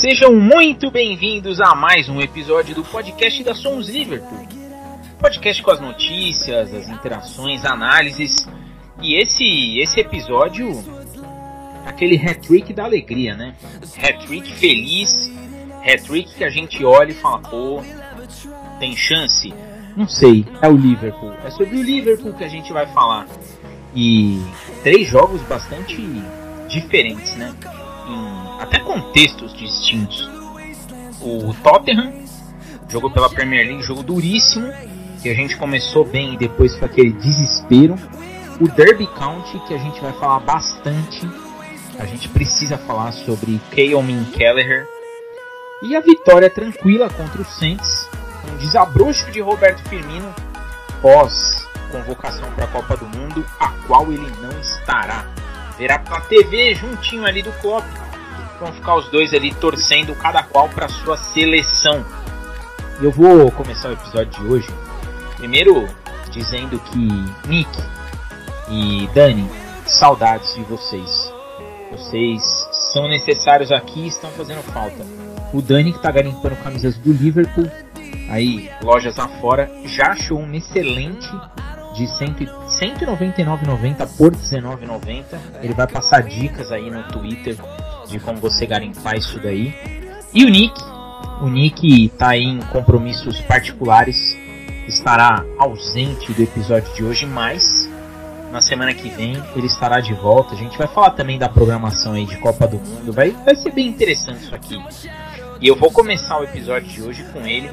Sejam muito bem-vindos a mais um episódio do podcast da Somos Liverpool. Podcast com as notícias, as interações, análises. E esse esse episódio aquele hat-trick da alegria, né? Hat-trick feliz, hat-trick que a gente olha e fala, pô, tem chance? Não sei, é o Liverpool. É sobre o Liverpool que a gente vai falar. E três jogos bastante diferentes, né? Até contextos distintos. O Tottenham jogou pela Premier League, jogo duríssimo, que a gente começou bem e depois foi aquele desespero. O Derby County, que a gente vai falar bastante. A gente precisa falar sobre Kaelmin Kelleher. E a vitória tranquila contra o Saints. Um desabrocho de Roberto Firmino pós convocação para a Copa do Mundo, a qual ele não estará. Verá pela TV juntinho ali do Klopp. Vão ficar os dois ali torcendo cada qual para sua seleção. Eu vou começar o episódio de hoje primeiro dizendo que Nick e Dani, saudades de vocês. Vocês são necessários aqui e estão fazendo falta. O Dani que está garimpando camisas do Liverpool, aí lojas afora, já achou uma excelente de 199,90 por 19,90. Ele vai passar dicas aí no Twitter de como você garimpar isso daí. E o Nick, o Nick está em compromissos particulares, estará ausente do episódio de hoje, mas na semana que vem ele estará de volta. A gente vai falar também da programação aí de Copa do Mundo. Vai, vai ser bem interessante isso aqui. E eu vou começar o episódio de hoje com ele,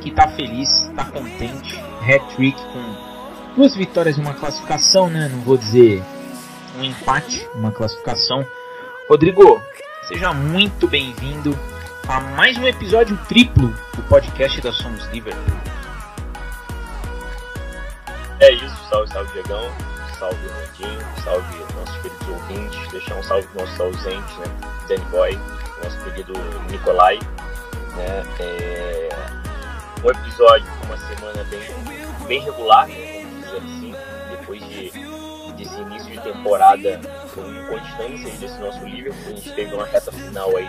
que tá feliz, tá contente. Hat-trick com duas vitórias e uma classificação, né? Não vou dizer um empate, uma classificação. Rodrigo, seja muito bem-vindo a mais um episódio triplo do podcast da Somos Liverpool. É isso, salve, salve Diegão, salve Rondinho, salve nossos queridos ouvintes, deixar um salve para nossos ausentes, né? Danny Boy, nosso querido Nicolai, né? É... Um episódio uma semana bem, bem regular, né? Desse início de temporada com inconstância desse nosso Liverpool, a gente teve uma reta final aí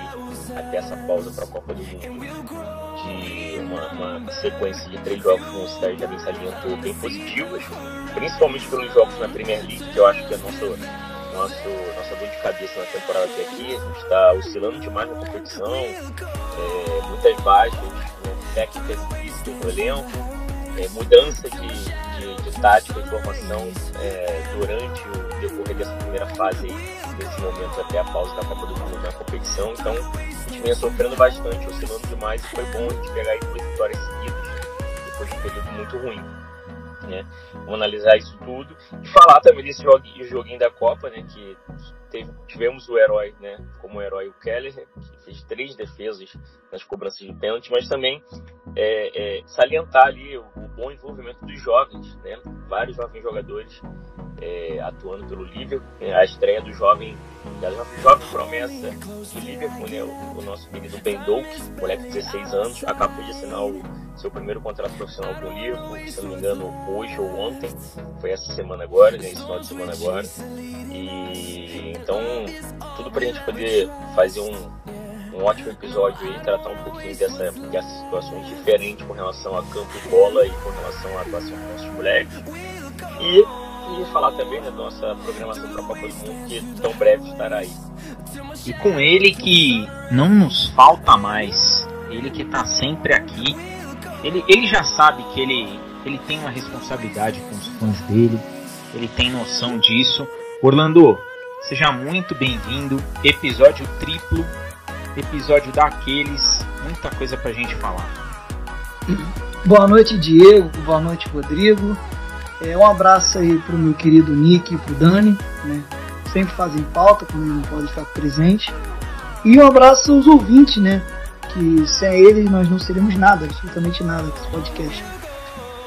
até essa pausa para a Copa do Mundo de uma, uma, sequência de três jogos, como o Cidade bem salientou, bem positivas, principalmente pelos jogos na Premier League, que eu acho que é nosso, nosso, nossa dor de cabeça na temporada até aqui. A gente está oscilando demais na competição, é, muitas baixas, né, técnicas e no elenco, é, mudança de, tática e formação é, durante o decorrer dessa primeira fase aí, desse momento até a pausa da Copa do Mundo na competição. Então, gente vinha sofrendo bastante, oscilando demais, e foi bom a gente pegar aí duas vitórias seguidas, depois de um período muito ruim. Né? Vamos analisar isso tudo e falar também desse joguinho, joguinho da Copa, né? Que teve, tivemos o herói, né? Como herói o Keller, que fez três defesas nas cobranças de pênalti, mas também é, é, salientar ali o, o, bom envolvimento dos jovens, né? Vários jovens jogadores é, atuando pelo Liverpool, né? a estreia do jovem, da jovem promessa do Liverpool, né? O, o nosso querido Ben Doak, moleque de 16 anos, acabou de assinar o seu primeiro contrato profissional com o Liverpool, se não me engano, hoje ou ontem, foi essa semana agora, né, esse final de semana agora. E então, tudo pra gente poder fazer um, um ótimo episódio aí, tratar um pouquinho dessa, dessas situações diferentes com relação a campo e bola e com relação à atuação dos nossos moleques. E, e falar também da nossa programação para a Copa do Mundo, que tão breve estará aí. E com ele que não nos falta mais, ele que está sempre aqui ele, ele já sabe que ele, ele tem uma responsabilidade com os fãs dele, ele tem noção disso. Orlando, seja muito bem-vindo. Episódio triplo, episódio daqueles, muita coisa pra gente falar. Boa noite, Diego. Boa noite, Rodrigo. É, um abraço aí pro meu querido Nick e pro Dani, né? Sempre fazem pauta quando não pode estar presente. E um abraço aos ouvintes, né? Que sem ele nós não seríamos nada, absolutamente nada desse podcast.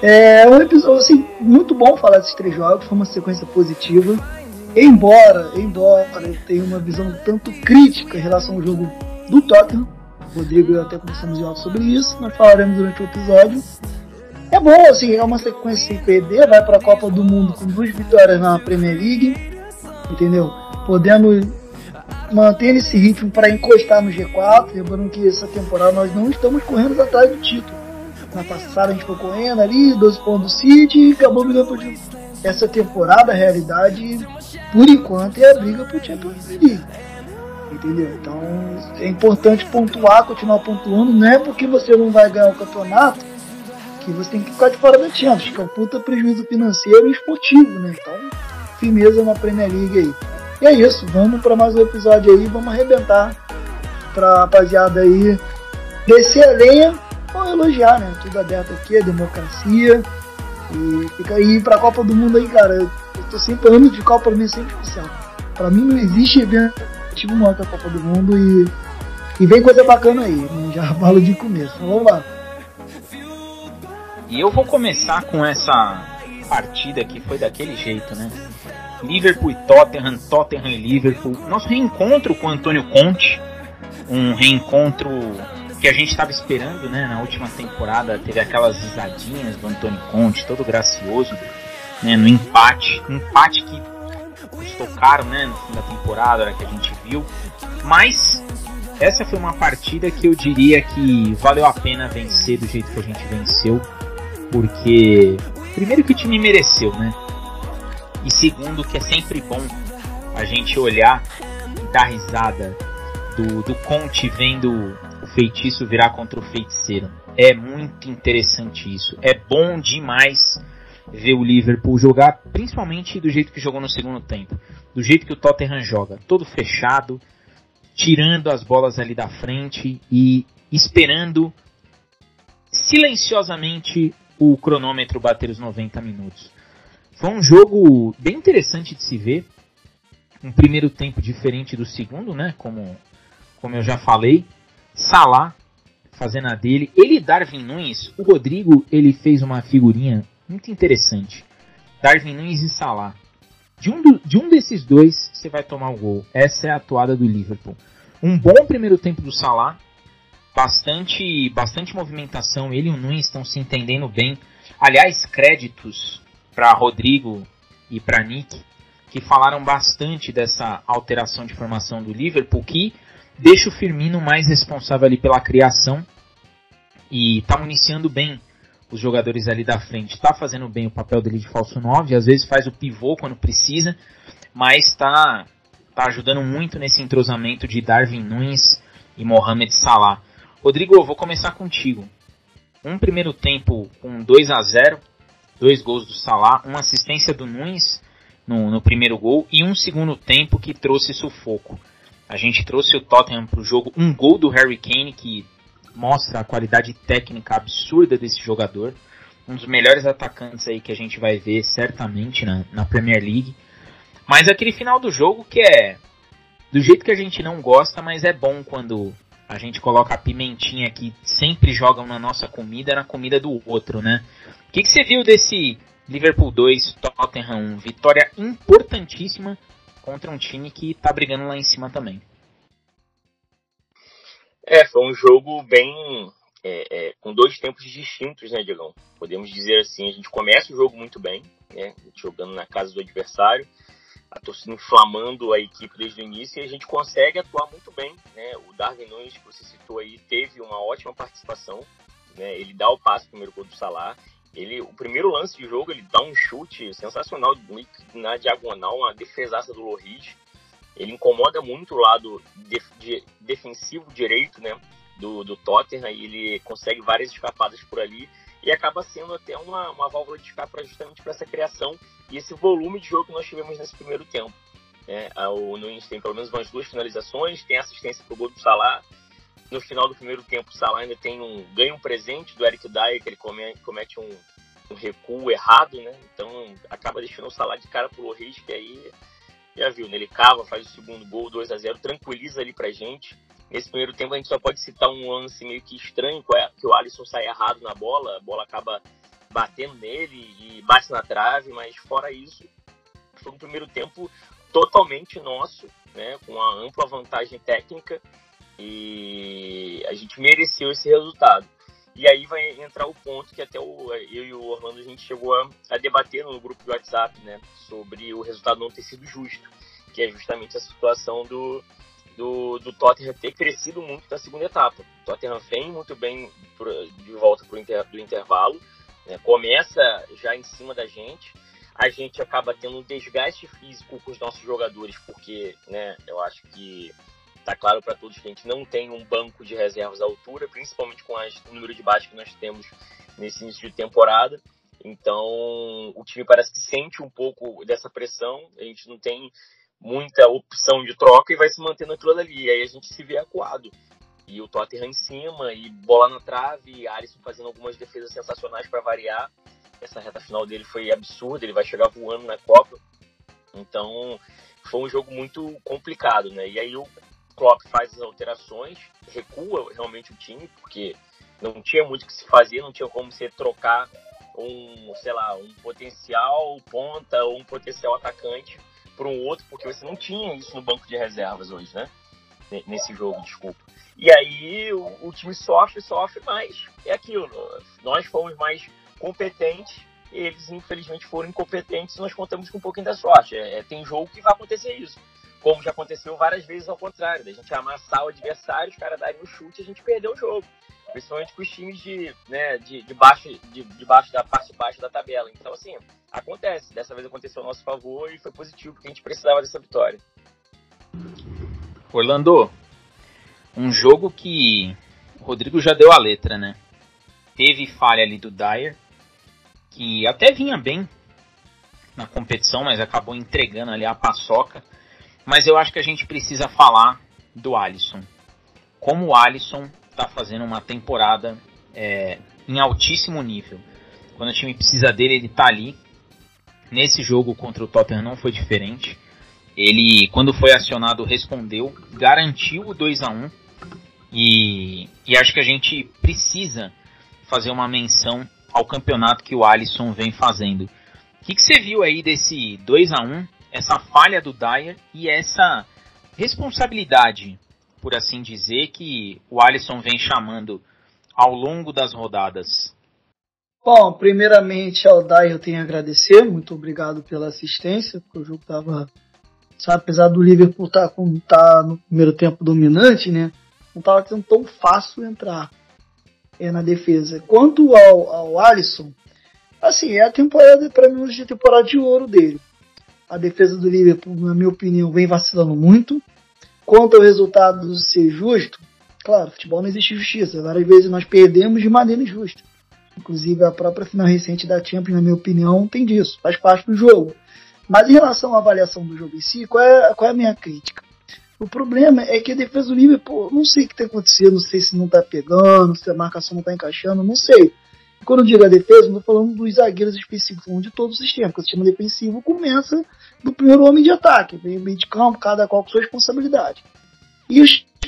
É um episódio assim, muito bom falar desses três jogos, foi uma sequência positiva. Embora, embora eu tenha uma visão tanto crítica em relação ao jogo do Tottenham, Rodrigo e eu até conversamos em sobre isso, nós falaremos durante o episódio. É bom, assim, é uma sequência sem perder, vai para a Copa do Mundo com duas vitórias na Premier League, entendeu? Podendo mantendo esse ritmo para encostar no G4. Lembrando que essa temporada nós não estamos correndo atrás do título. Na passada a gente foi correndo ali, 12 pontos do City e acabou brigando por título. Essa temporada, a realidade, por enquanto, é a briga por Champions League. Entendeu? Então é importante pontuar, continuar pontuando. Não é porque você não vai ganhar o campeonato que você tem que ficar de fora da Champions, que é um puta prejuízo financeiro e esportivo, né? Então, firmeza na Premier League aí. E é isso, vamos para mais um episódio aí, vamos arrebentar pra rapaziada aí descer a lenha ou elogiar, né? Tudo aberto aqui, a democracia. E fica aí pra Copa do Mundo aí, cara. Eu tô sempre anos de Copa pra mim é sempre especial. Pra mim não existe evento maior que a Copa do Mundo e, e vem coisa bacana aí, né? já falo de começo. Então, vamos lá. E eu vou começar com essa partida que foi daquele jeito, né? Liverpool e Tottenham, Tottenham e Liverpool. Nosso reencontro com o Antônio Conte, um reencontro que a gente estava esperando, né? Na última temporada teve aquelas risadinhas do Antônio Conte, todo gracioso, né? No empate, um empate que custou caro, né? No fim da temporada, que a gente viu. Mas essa foi uma partida que eu diria que valeu a pena vencer do jeito que a gente venceu, porque primeiro que o time mereceu, né? E segundo, que é sempre bom a gente olhar e dar risada do, do Conte vendo o feitiço virar contra o feiticeiro. É muito interessante isso. É bom demais ver o Liverpool jogar, principalmente do jeito que jogou no segundo tempo. Do jeito que o Tottenham joga, todo fechado, tirando as bolas ali da frente e esperando silenciosamente o cronômetro bater os 90 minutos. Foi um jogo bem interessante de se ver. Um primeiro tempo diferente do segundo, né? Como, como eu já falei. Salah fazendo a dele. Ele e Darwin Nunes, o Rodrigo, ele fez uma figurinha muito interessante. Darwin Nunes e Salah. De um, do, de um desses dois, você vai tomar o gol. Essa é a atuada do Liverpool. Um bom primeiro tempo do Salah. Bastante, bastante movimentação. Ele e o Nunes estão se entendendo bem. Aliás, créditos para Rodrigo e para Nick, que falaram bastante dessa alteração de formação do Liverpool, que deixa o Firmino mais responsável ali pela criação e está municiando bem os jogadores ali da frente. Está fazendo bem o papel dele de falso 9, às vezes faz o pivô quando precisa, mas está tá ajudando muito nesse entrosamento de Darwin Nunes e Mohamed Salah. Rodrigo, vou começar contigo. Um primeiro tempo com 2 a 0 dois gols do Salah, uma assistência do Nunes no, no primeiro gol e um segundo tempo que trouxe sufoco. A gente trouxe o Tottenham para o jogo, um gol do Harry Kane que mostra a qualidade técnica absurda desse jogador. Um dos melhores atacantes aí que a gente vai ver certamente na, na Premier League. Mas aquele final do jogo que é do jeito que a gente não gosta, mas é bom quando a gente coloca a pimentinha que sempre jogam na nossa comida na comida do outro, né? O que, que você viu desse Liverpool 2, Tottenham 1? Vitória importantíssima contra um time que tá brigando lá em cima também. É, foi um jogo bem. É, é, com dois tempos distintos, né, Diegão? Podemos dizer assim, a gente começa o jogo muito bem, né? Jogando na casa do adversário, a torcida inflamando a equipe desde o início e a gente consegue atuar muito bem, né? O Darwin Nunes, que você citou aí, teve uma ótima participação, né? Ele dá o passe primeiro gol do Salah. Ele, o primeiro lance de jogo, ele dá um chute sensacional na diagonal, uma defesaça do Loris ele incomoda muito o lado de, defensivo direito, né? Do, do Tottenham e ele consegue várias escapadas por ali e acaba sendo até uma, uma válvula de escape justamente para essa criação e esse volume de jogo que nós tivemos nesse primeiro tempo. É, o Nunes tem pelo menos umas duas finalizações, tem assistência para o gol do Salah. No final do primeiro tempo, o Salah ainda tem um ganha um presente do Eric Dyer, que ele comete, um, um, recuo errado, né? Então acaba deixando o Salah de cara pro Loris, que aí já viu, né? Ele cava, faz o segundo gol, 2 a 0 tranquiliza ali pra gente. Nesse primeiro tempo a gente só pode citar um lance meio que estranho, é que o Alisson sai errado na bola, a bola acaba batendo nele e bate na trave, mas fora isso, foi um primeiro tempo totalmente nosso, né? Com uma ampla vantagem técnica e a gente mereceu esse resultado. E aí vai entrar o ponto que até o, eu e o Orlando a gente chegou a, a, debater no grupo do WhatsApp, né, sobre o resultado não ter sido justo, que é justamente a situação do, do, do Tottenham ter crescido muito na segunda etapa. O Tottenham vem muito bem de volta pro inter, do intervalo, né? começa já em cima da gente, a gente acaba tendo um desgaste físico com os nossos jogadores, porque né, eu acho que está claro para todos que a gente não tem um banco de reservas à altura, principalmente com as, o número de baixos que nós temos nesse início de temporada. Então, o time parece que sente um pouco dessa pressão, a gente não tem muita opção de troca e vai se mantendo aquilo ali. E aí a gente se vê acuado. E o Tottenham em cima, e bola na trave, e Alisson fazendo algumas defesas sensacionais para variar. Essa reta final dele foi absurda, ele vai chegar voando na Copa. Então, foi um jogo muito complicado, né? E aí o Klopp faz as alterações, recua realmente o time, porque não tinha muito o que se fazer, não tinha como você trocar um, sei lá, um potencial ponta ou um potencial atacante para um outro, porque você não tinha isso no banco de reservas hoje, né? Nesse jogo, desculpa. E aí o, o time sofre, sofre, mas é aquilo. Nós fomos mais competentes, eles infelizmente foram incompetentes nós contamos com um pouquinho da sorte. É, é, tem jogo que vai acontecer isso. Como já aconteceu várias vezes ao contrário, da gente amassar o adversário, os caras darem um chute e a gente perdeu o jogo. Principalmente com os times de, né, de, de, baixo, de, de baixo da parte de baixo da tabela. Então, assim, acontece. Dessa vez aconteceu ao nosso favor e foi positivo, porque a gente precisava dessa vitória. Orlando, um jogo que o Rodrigo já deu a letra, né? Teve falha ali do Dyer, que até vinha bem na competição, mas acabou entregando ali a paçoca. Mas eu acho que a gente precisa falar do Alisson. Como o Alisson está fazendo uma temporada é, em altíssimo nível. Quando o time precisa dele, ele está ali. Nesse jogo contra o Tottenham não foi diferente. Ele, quando foi acionado, respondeu, garantiu o 2 a 1 e, e acho que a gente precisa fazer uma menção ao campeonato que o Alisson vem fazendo. O que, que você viu aí desse 2 a 1 essa falha do Dyer e essa responsabilidade, por assim dizer, que o Alisson vem chamando ao longo das rodadas? Bom, primeiramente ao Dyer eu tenho a agradecer, muito obrigado pela assistência, porque o jogo estava, apesar do Liverpool estar tá, tá no primeiro tempo dominante, né? não estava sendo tão fácil entrar é, na defesa. Quanto ao, ao Alisson, assim, é a temporada, para mim, hoje a temporada de ouro dele. A defesa do Liverpool, na minha opinião, vem vacilando muito. Quanto ao resultado ser justo, claro, futebol não existe justiça. Várias vezes nós perdemos de maneira injusta. Inclusive a própria final recente da Champions, na minha opinião, tem disso, faz parte do jogo. Mas em relação à avaliação do jogo em si, qual é, qual é a minha crítica? O problema é que a defesa do Liverpool, não sei o que está acontecendo, não sei se não está pegando, se a marcação não está encaixando, não sei. Quando eu digo a defesa, não estou falando dos zagueiros específicos, de todo o sistema, porque o sistema defensivo começa do primeiro homem de ataque, vem meio de campo, cada qual com sua responsabilidade. E,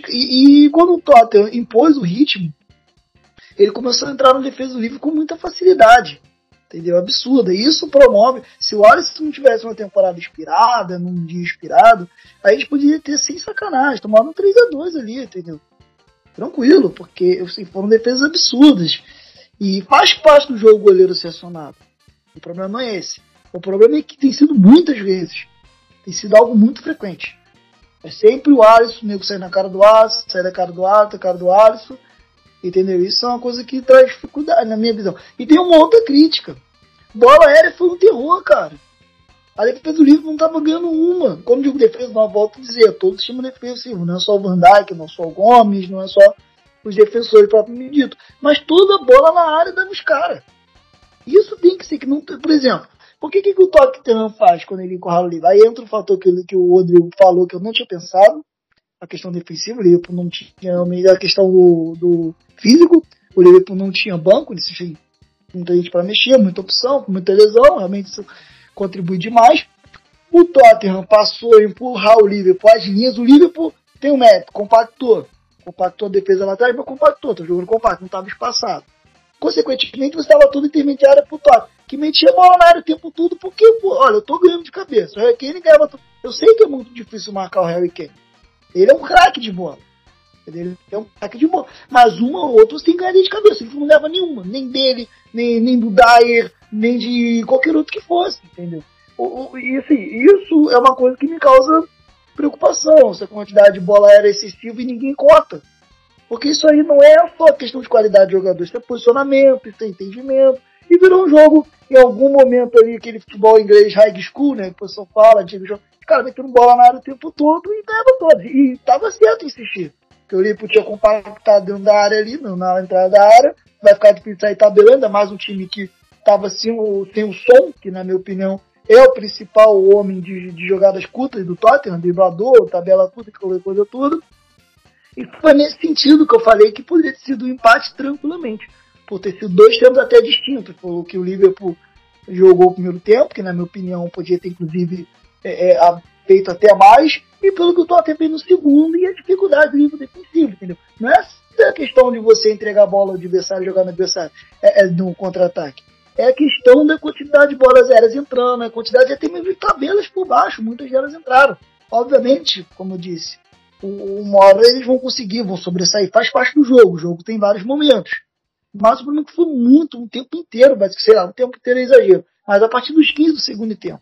e, e quando o Tottenham impôs o ritmo, ele começou a entrar na defesa do Liverpool com muita facilidade entendeu? Absurda. E isso promove. Se o Alisson não tivesse uma temporada inspirada, num dia inspirado, a gente poderia ter sem sacanagem, tomado um 3x2 ali, entendeu? Tranquilo, porque assim, foram defesas absurdas. E faz parte do jogo goleiro ser acionado. O problema não é esse. O problema é que tem sido muitas vezes. Tem sido algo muito frequente. É sempre o Alisson, o nego sai na cara do Alisson, sai da cara do Alisson, cara do Alisson. Entendeu? Isso é uma coisa que traz dificuldade na minha visão. E tem uma outra crítica. Bola aérea foi um terror, cara. A defesa do Liverpool não estava ganhando uma. Como digo defesa, não volto a dizer, todo time defensivo. Não é só o Van Dijk, não é só o Gomes, não é só os defensores propriamente dito. Mas toda bola na área dá nos caras. Isso tem que ser que não. Por exemplo, por que, que o Tottenham faz quando ele encurrala o livro? Aí entra o fator que, que o Rodrigo falou que eu não tinha pensado. A questão defensiva, o Liverpool não tinha a questão do, do físico, o Liverpool não tinha banco, tinha muita gente para mexer, muita opção, muita lesão, realmente isso contribui demais. O Tottenham passou a empurrar o Liverpool as linhas, o Liverpool tem um mérito, compactou. Compactou a defesa lá atrás, mas compactou, tá jogando compacto, não estava espaçado. Consequentemente, você estava tudo intermediário pro Tottenham, que metia bola na área o tempo todo, porque, pô, olha, eu tô ganhando de cabeça. O Harry Kane ganhava. Eu sei que é muito difícil marcar o Harry Kane. Ele é um craque de bola. Ele é um craque de bola. Mas uma ou outra você tem que ganhar de cabeça. Ele não leva nenhuma. Nem dele, nem, nem do Dyer, nem de qualquer outro que fosse, entendeu? E assim, isso é uma coisa que me causa preocupação se a quantidade de bola era excessiva e ninguém cota. Porque isso aí não é só questão de qualidade de jogador, isso é posicionamento, isso é entendimento. E virou um jogo, em algum momento ali, aquele futebol inglês high school, né? Que o pessoal fala, antigo jogo. Cara, metendo bola na área o tempo todo e ganhava todo. E tava certo insistir. Porque o Liverpool tinha compactado dentro da área ali, na entrada da área. Vai ficar difícil sair tabelando, ainda mais um time que tava sem o, sem o som, que na minha opinião é o principal homem de, de jogadas curtas do Tottenham, driblador, tabela curta, qualquer coisa tudo. E foi nesse sentido que eu falei que poderia ter sido um empate tranquilamente. Por ter sido dois tempos até distintos. Foi o que o Liverpool jogou o primeiro tempo, que na minha opinião podia ter inclusive é, é, feito até mais, e pelo que o Tottenham fez no segundo e a dificuldade do nível defensivo, entendeu? Não é a questão de você entregar a bola ao adversário jogar no adversário é, é no contra-ataque. É a questão da quantidade de bolas aéreas entrando, a quantidade de até mesmo de tabelas por baixo, muitas delas entraram. Obviamente, como eu disse, uma hora eles vão conseguir, vão sobressair, faz parte do jogo, o jogo tem vários momentos. Mas o problema é foi muito, um tempo inteiro, mas sei lá, um tempo inteiro é exagero. Mas a partir dos 15 do segundo tempo.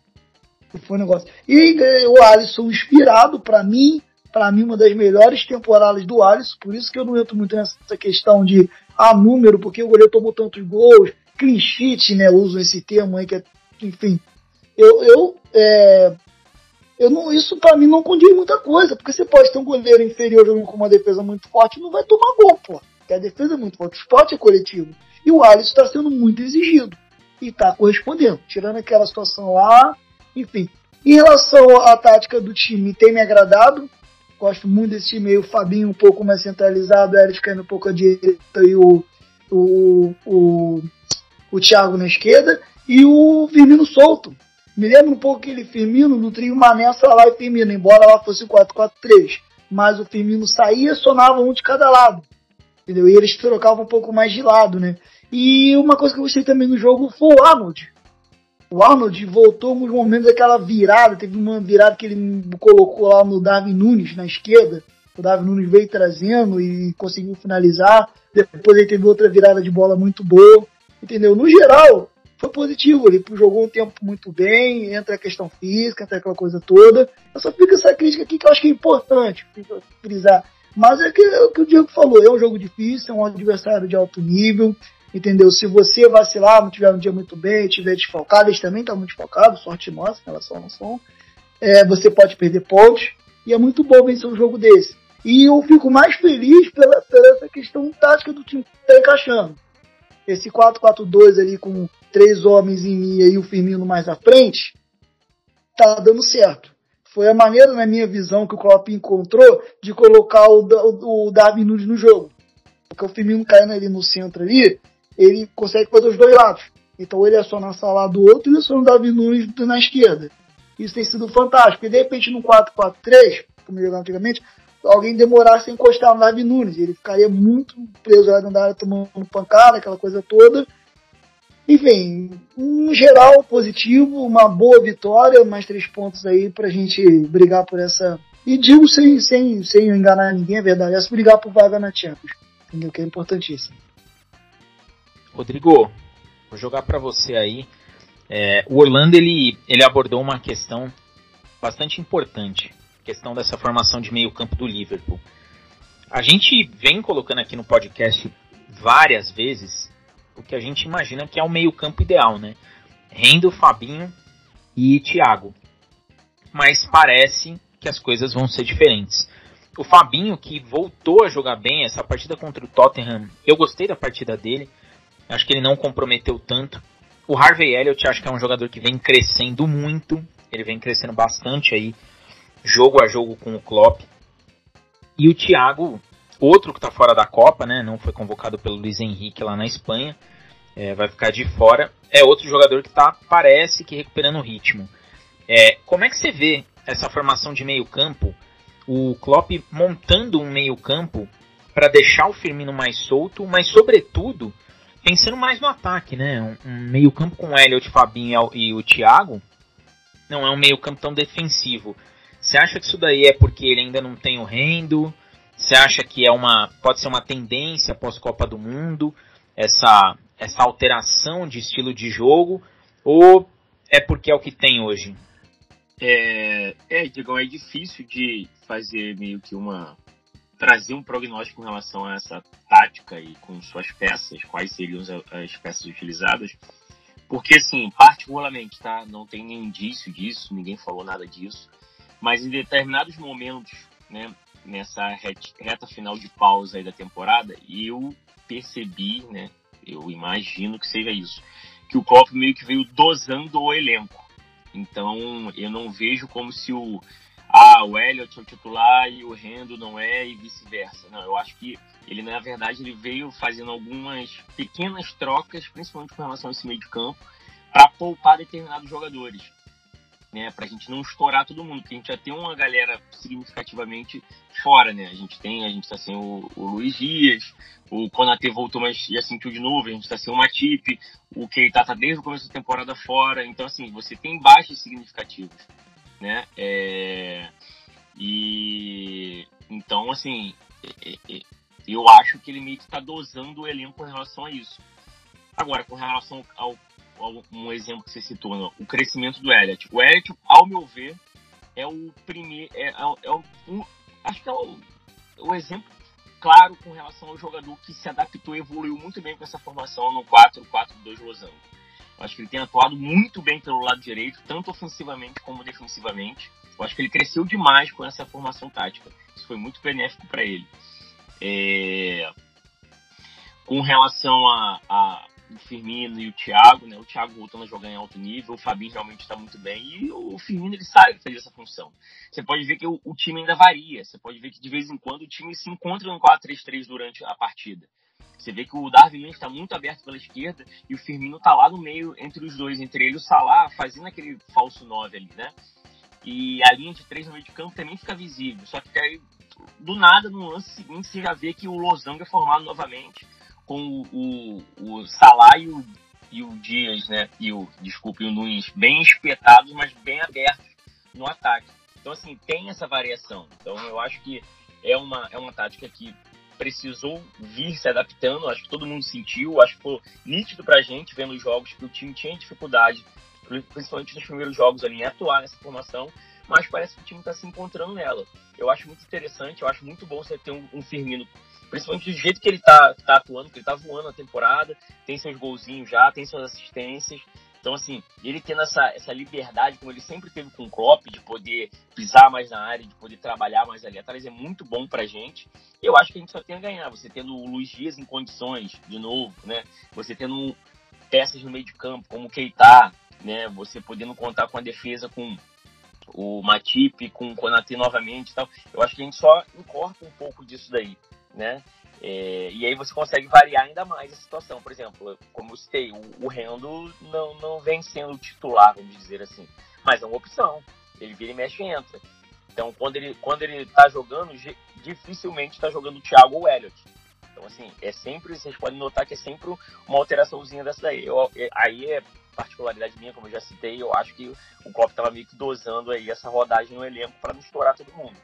Foi um negócio. E eh, o Alisson inspirado, para mim, para mim, uma das melhores temporadas do Alisson, por isso que eu não entro muito nessa questão de ah, número, porque o goleiro tomou tantos gols, clean né? Uso esse termo aí, que é, enfim. Eu, eu é, eu não, isso para mim não condiz muita coisa, porque você pode ter um goleiro inferior jogando com uma defesa muito forte não vai tomar gol, pô. Porque a defesa é muito forte, o esporte é coletivo. E o Alisson está sendo muito exigido e está correspondendo, tirando aquela situação lá, enfim. Em relação à tática do time, tem me agradado. Gosto muito desse time aí, o Fabinho um pouco mais centralizado, o Eric caindo um pouco à direita e o, o, o, o Thiago na esquerda. E o Firmino solto, me lembra um pouco aquele Firmino do trio Mané, Salah e Firmino, embora lá fosse 4-4-3. Mas o Firmino saía e sonava um de cada lado. Entendeu? E eles trocavam um pouco mais de lado, né? E uma coisa que eu gostei também no jogo foi o Arnold. O Arnold voltou alguns momentos daquela virada, teve uma virada que ele colocou lá no Darwin Nunes na esquerda. O Darwin Nunes veio trazendo e conseguiu finalizar. Depois ele teve outra virada de bola muito boa. Entendeu? No geral, foi positivo. Ele jogou um tempo muito bem, entra a questão física, entra aquela coisa toda. Eu só fico essa crítica aqui que eu acho que é importante frisar. Mas é, que, é o que o Diego falou, é um jogo difícil, é um adversário de alto nível, entendeu? Se você vacilar, não tiver um dia muito bem, tiver desfalcado, eles também estão muito desfalcados, sorte nossa em relação ao noção, é, você pode perder pontos, e é muito bom vencer um jogo desse. E eu fico mais feliz pela, pela essa questão tática do time que está encaixando. Esse 4-4-2 ali com três homens em linha e o Firmino mais à frente, tá dando certo. Foi a maneira, na minha visão, que o Klopp encontrou de colocar o, o, o Darwin Nunes no jogo. Porque o Firmino caindo ali no centro ali, ele consegue fazer os dois lados. Então ele aciona a lado do outro e aciona o Darwin Nunes na esquerda. Isso tem sido fantástico. E de repente no 4-4-3, como jogava antigamente, alguém demorasse a encostar no Darwin Nunes. Ele ficaria muito preso lá da área tomando pancada, aquela coisa toda. Enfim, em geral, positivo, uma boa vitória, mais três pontos aí pra gente brigar por essa. E digo sem, sem, sem enganar ninguém, é verdade, é brigar por vaga na Champions, entendeu? Que é importantíssimo. Rodrigo, vou jogar para você aí. É, o Orlando ele, ele abordou uma questão bastante importante, questão dessa formação de meio campo do Liverpool. A gente vem colocando aqui no podcast várias vezes o que a gente imagina que é o meio-campo ideal, né? Rendo, Fabinho e Thiago. Mas parece que as coisas vão ser diferentes. O Fabinho, que voltou a jogar bem essa partida contra o Tottenham, eu gostei da partida dele. Acho que ele não comprometeu tanto. O Harvey Elliott acho que é um jogador que vem crescendo muito. Ele vem crescendo bastante aí, jogo a jogo com o Klopp. E o Thiago Outro que está fora da Copa, né? Não foi convocado pelo Luiz Henrique lá na Espanha. É, vai ficar de fora. É outro jogador que está, parece que recuperando o ritmo. É, como é que você vê essa formação de meio campo? O Klopp montando um meio campo para deixar o Firmino mais solto, mas sobretudo pensando mais no ataque, né? Um, um meio campo com o Elliot, Fabinho e o Thiago não é um meio campo tão defensivo. Você acha que isso daí é porque ele ainda não tem o rendo? Você acha que é uma pode ser uma tendência após Copa do Mundo essa essa alteração de estilo de jogo ou é porque é o que tem hoje? É, é, Digão, é difícil de fazer meio que uma. Trazer um prognóstico com relação a essa tática e com suas peças, quais seriam as peças utilizadas. Porque, assim, particularmente, tá? Não tem nenhum indício disso, ninguém falou nada disso. Mas em determinados momentos, né, nessa reta final de pausa aí da temporada, eu percebi, né, eu imagino que seja isso, que o Klopp meio que veio dosando o elenco. Então, eu não vejo como se o ah, o Elliot é o titular e o Rendo não é e vice-versa. Não, eu acho que ele, na verdade, ele veio fazendo algumas pequenas trocas, principalmente com relação a esse meio de campo, para poupar determinados jogadores. Né, para a gente não estourar todo mundo, porque a gente já tem uma galera significativamente fora, né? A gente tem, a gente tá sem o, o Luiz Dias, o Konate voltou, mas já sentiu de novo, a gente tá sem o Matip, o Keita tá desde o começo da temporada fora, então assim, você tem baixas significativas né? É, e então, assim, eu acho que ele meio que está dosando o elenco com relação a isso. Agora, com relação ao, ao um exemplo que você citou, né? o crescimento do Elliot. O Elliot, ao meu ver, é o primeiro, é, é, é um, acho que é o, o exemplo claro com relação ao jogador que se adaptou e evoluiu muito bem com essa formação no 4-4-2 losango. Acho que ele tem atuado muito bem pelo lado direito, tanto ofensivamente como defensivamente. Eu acho que ele cresceu demais com essa formação tática. Isso foi muito benéfico para ele. É... Com relação a, a o Firmino e o Thiago, né? O Thiago voltando a jogar em alto nível, o Fabinho realmente está muito bem e o Firmino ele sabe fazer essa função. Você pode ver que o, o, time ainda varia, você pode ver que de vez em quando o time se encontra no 4-3-3 durante a partida. Você vê que o Darwin Nunes está muito aberto pela esquerda e o Firmino está lá no meio entre os dois, entre ele e o Salah, fazendo aquele falso 9 ali, né? E a linha de três no meio de campo também fica visível. Só que aí, do nada, no lance seguinte, você já vê que o Losango é formado novamente com o, o, o Salah e o, e o Dias, né? E o, desculpe, o Nunes bem espetados, mas bem abertos no ataque. Então, assim, tem essa variação. Então, eu acho que é uma, é uma tática que precisou vir se adaptando, acho que todo mundo sentiu, acho que foi nítido pra gente vendo os jogos que o time tinha dificuldade, principalmente nos primeiros jogos ali, em atuar nessa formação, mas parece que o time está se encontrando nela. Eu acho muito interessante, eu acho muito bom você ter um, um Firmino, principalmente do jeito que ele está tá atuando, que ele está voando na temporada, tem seus golzinhos já, tem suas assistências, então, assim, ele tendo essa, essa liberdade, como ele sempre teve com o Klopp, de poder pisar mais na área, de poder trabalhar mais ali atrás, é muito bom pra gente. Eu acho que a gente só tem a ganhar. Você tendo o Luiz Dias em condições, de novo, né? Você tendo peças no meio de campo, como o Keita, né? Você podendo contar com a defesa com o Matip, com o Konate novamente e tal. Eu acho que a gente só encorpa um pouco disso daí, né? É, e aí você consegue variar ainda mais a situação. Por exemplo, como eu citei, o, o Rendo não, não vem sendo titular, vamos dizer assim. Mas é uma opção. Ele vira e mexe e entra. Então, quando ele, quando ele tá jogando, dificilmente está jogando o Thiago ou o Elliot. Então, assim, é sempre, vocês podem notar que é sempre uma alteraçãozinha dessa daí. Eu, é, aí é particularidade minha, como eu já citei, eu acho que o Klopp estava meio que dosando aí essa rodagem no elenco para não estourar todo mundo.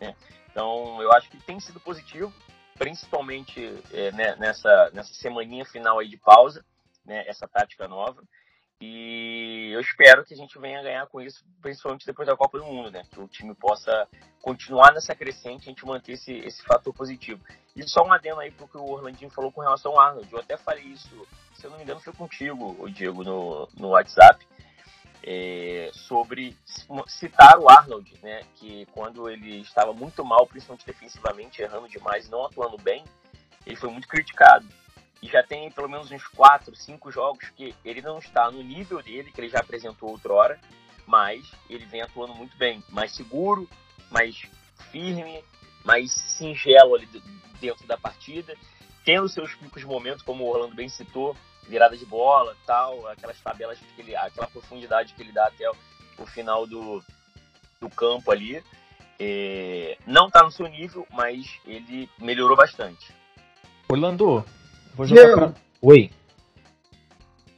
Né? Então, eu acho que tem sido positivo principalmente é, né, nessa, nessa semaninha final aí de pausa, né, essa tática nova. E eu espero que a gente venha ganhar com isso, principalmente depois da Copa do Mundo, né? Que o time possa continuar nessa crescente a gente manter esse, esse fator positivo. E só um adendo aí pro que o Orlandinho falou com relação ao Arnold. Eu até falei isso, se eu não me engano, foi contigo, o Diego, no, no WhatsApp é, sobre citar o Arnold, né, que quando ele estava muito mal, principalmente defensivamente, errando demais, não atuando bem, ele foi muito criticado. E já tem pelo menos uns 4, 5 jogos que ele não está no nível dele, que ele já apresentou outrora, mas ele vem atuando muito bem, mais seguro, mais firme, mais singelo ali dentro da partida, tendo seus picos de momento, como o Orlando bem citou, virada de bola, tal, aquelas tabelas que ele, aquela profundidade que ele dá até o final do, do campo ali. É, não está no seu nível, mas ele melhorou bastante. Orlando, vou jogar pra... Oi.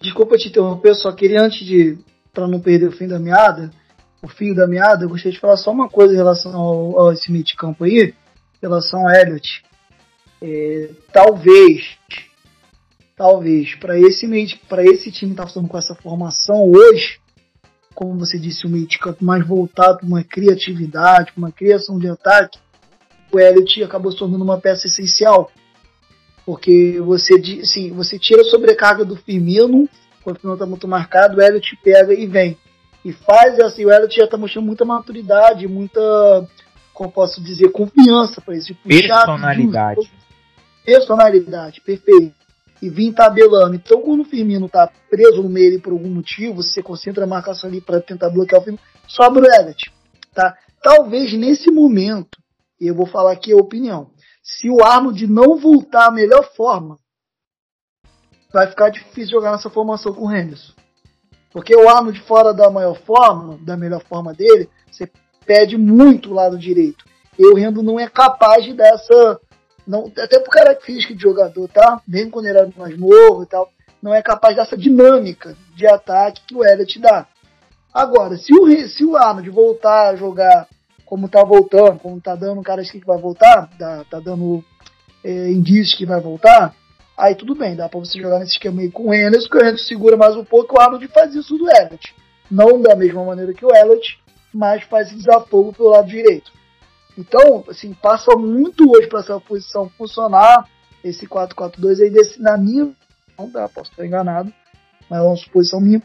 Desculpa te interromper, só queria antes de para não perder o fim da meada, o fio da meada, eu gostaria de falar só uma coisa em relação ao, ao esse meio de campo aí, em relação ao Elliot. É, talvez talvez para esse para esse time estar tá com essa formação hoje, como você disse, um meio de campo mais voltado para uma criatividade, para uma criação de ataque, o Elliot acabou se tornando uma peça essencial. Porque você, assim, você tira a sobrecarga do Firmino, quando o Firmino está muito marcado, o Elliot pega e vem. E faz assim, o Elliot já está mostrando muita maturidade, muita, como posso dizer, confiança para esse Personalidade. Personalidade, perfeito. E vir tabelando. Então, quando o Firmino está preso no meio por algum motivo, você concentra a marcação ali para tentar bloquear o Firmino, sobra o Elliot. Tá? Talvez nesse momento, e eu vou falar aqui a opinião, se o Arnold não voltar à melhor forma, vai ficar difícil jogar nessa formação com o Henderson. Porque o Arnold fora da maior forma, da melhor forma dele, você pede muito o lado direito. E o Rendo não é capaz de dessa. Não, até por característica de jogador, tá? Mesmo quando ele era mais novo e tal, não é capaz dessa dinâmica de ataque que o Elliot dá. Agora, se o, se o Arnold voltar a jogar como tá voltando, como tá dando caras que vai voltar, tá, tá dando é, indícios que vai voltar, aí tudo bem, dá pra você jogar nesse esquema aí com o Henderson, que o Henderson segura mais um pouco, o Arnold faz isso do Elliot. Não da mesma maneira que o Elliot, mas faz desafogo pelo lado direito. Então, assim, passa muito hoje para essa posição funcionar, esse 4-4-2 aí, desse, na minha, não dá, posso estar enganado, mas é uma suposição minha,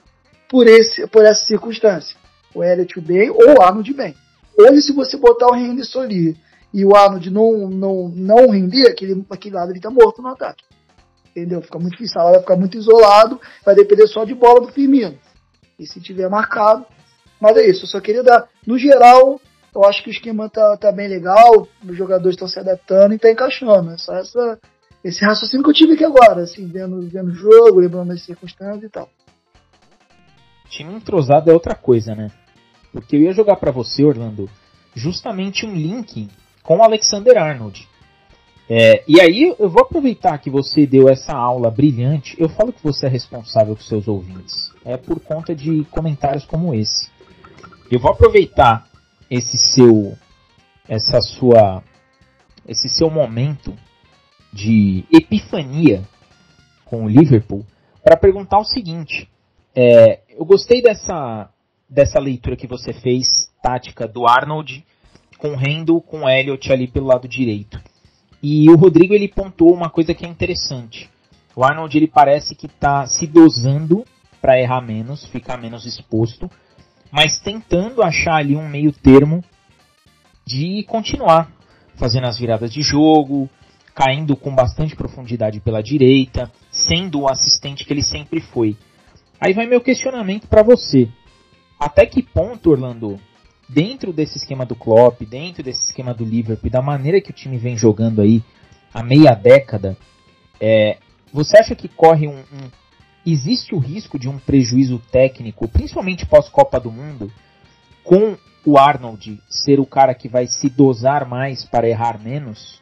por, esse, por essa circunstância. O Elliot bem ou o Arnold bem. Hoje, se você botar o Henderson ali e o Arnold não, não, não render, aquele, aquele lado ele tá morto no ataque. Entendeu? Fica muito difícil, vai ficar muito isolado, vai depender só de bola do Firmino. E se tiver marcado. Mas é isso, eu só queria dar. No geral, eu acho que o esquema tá, tá bem legal, os jogadores estão se adaptando e tá encaixando. É só essa, esse raciocínio que eu tive aqui agora, assim, vendo, vendo o jogo, lembrando das circunstâncias e tal. Time entrosado é outra coisa, né? Porque eu ia jogar para você, Orlando, justamente um link com o Alexander Arnold. É, e aí eu vou aproveitar que você deu essa aula brilhante. Eu falo que você é responsável com seus ouvintes. É por conta de comentários como esse. Eu vou aproveitar esse seu, essa sua, esse seu momento de epifania com o Liverpool para perguntar o seguinte. É, eu gostei dessa dessa leitura que você fez, tática do Arnold, com Rendo, com Elliot ali pelo lado direito. E o Rodrigo ele pontuou uma coisa que é interessante. O Arnold ele parece que está se dosando para errar menos, ficar menos exposto, mas tentando achar ali um meio termo de continuar fazendo as viradas de jogo, caindo com bastante profundidade pela direita, sendo o assistente que ele sempre foi. Aí vai meu questionamento para você. Até que ponto, Orlando, dentro desse esquema do Klopp, dentro desse esquema do Liverpool, da maneira que o time vem jogando aí há meia década, é, você acha que corre um, um, existe o risco de um prejuízo técnico, principalmente pós-Copa do Mundo, com o Arnold ser o cara que vai se dosar mais para errar menos?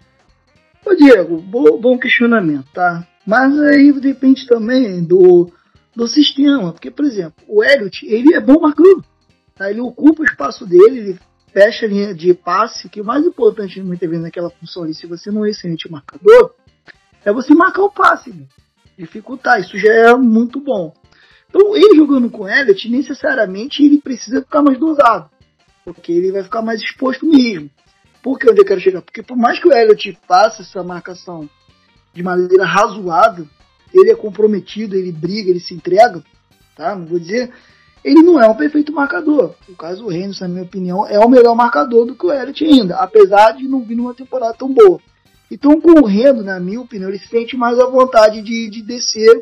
Ô Diego, bom, bom questionamento, tá? Mas aí depende também do do sistema. Porque, por exemplo, o Elliot, ele é bom marcando. Tá? Ele ocupa o espaço dele, ele fecha a linha de passe, que o mais importante muitas vezes naquela função ali, se você não é excelente marcador, é você marcar o passe, né? Dificultar. Isso já é muito bom. Então, ele jogando com Elliot, necessariamente ele precisa ficar mais dosado, porque ele vai ficar mais exposto mesmo. Por que onde eu quero chegar? Porque por mais que o Elliot faça essa marcação de maneira razoável, ele é comprometido, ele briga, ele se entrega, tá? Não vou dizer. Ele não é um perfeito marcador. No caso, o Reynolds, na minha opinião, é o melhor marcador do que o Elliot ainda, apesar de não vir numa temporada tão boa. Então, com o Rendo, na minha opinião, ele sente mais a vontade de, de descer,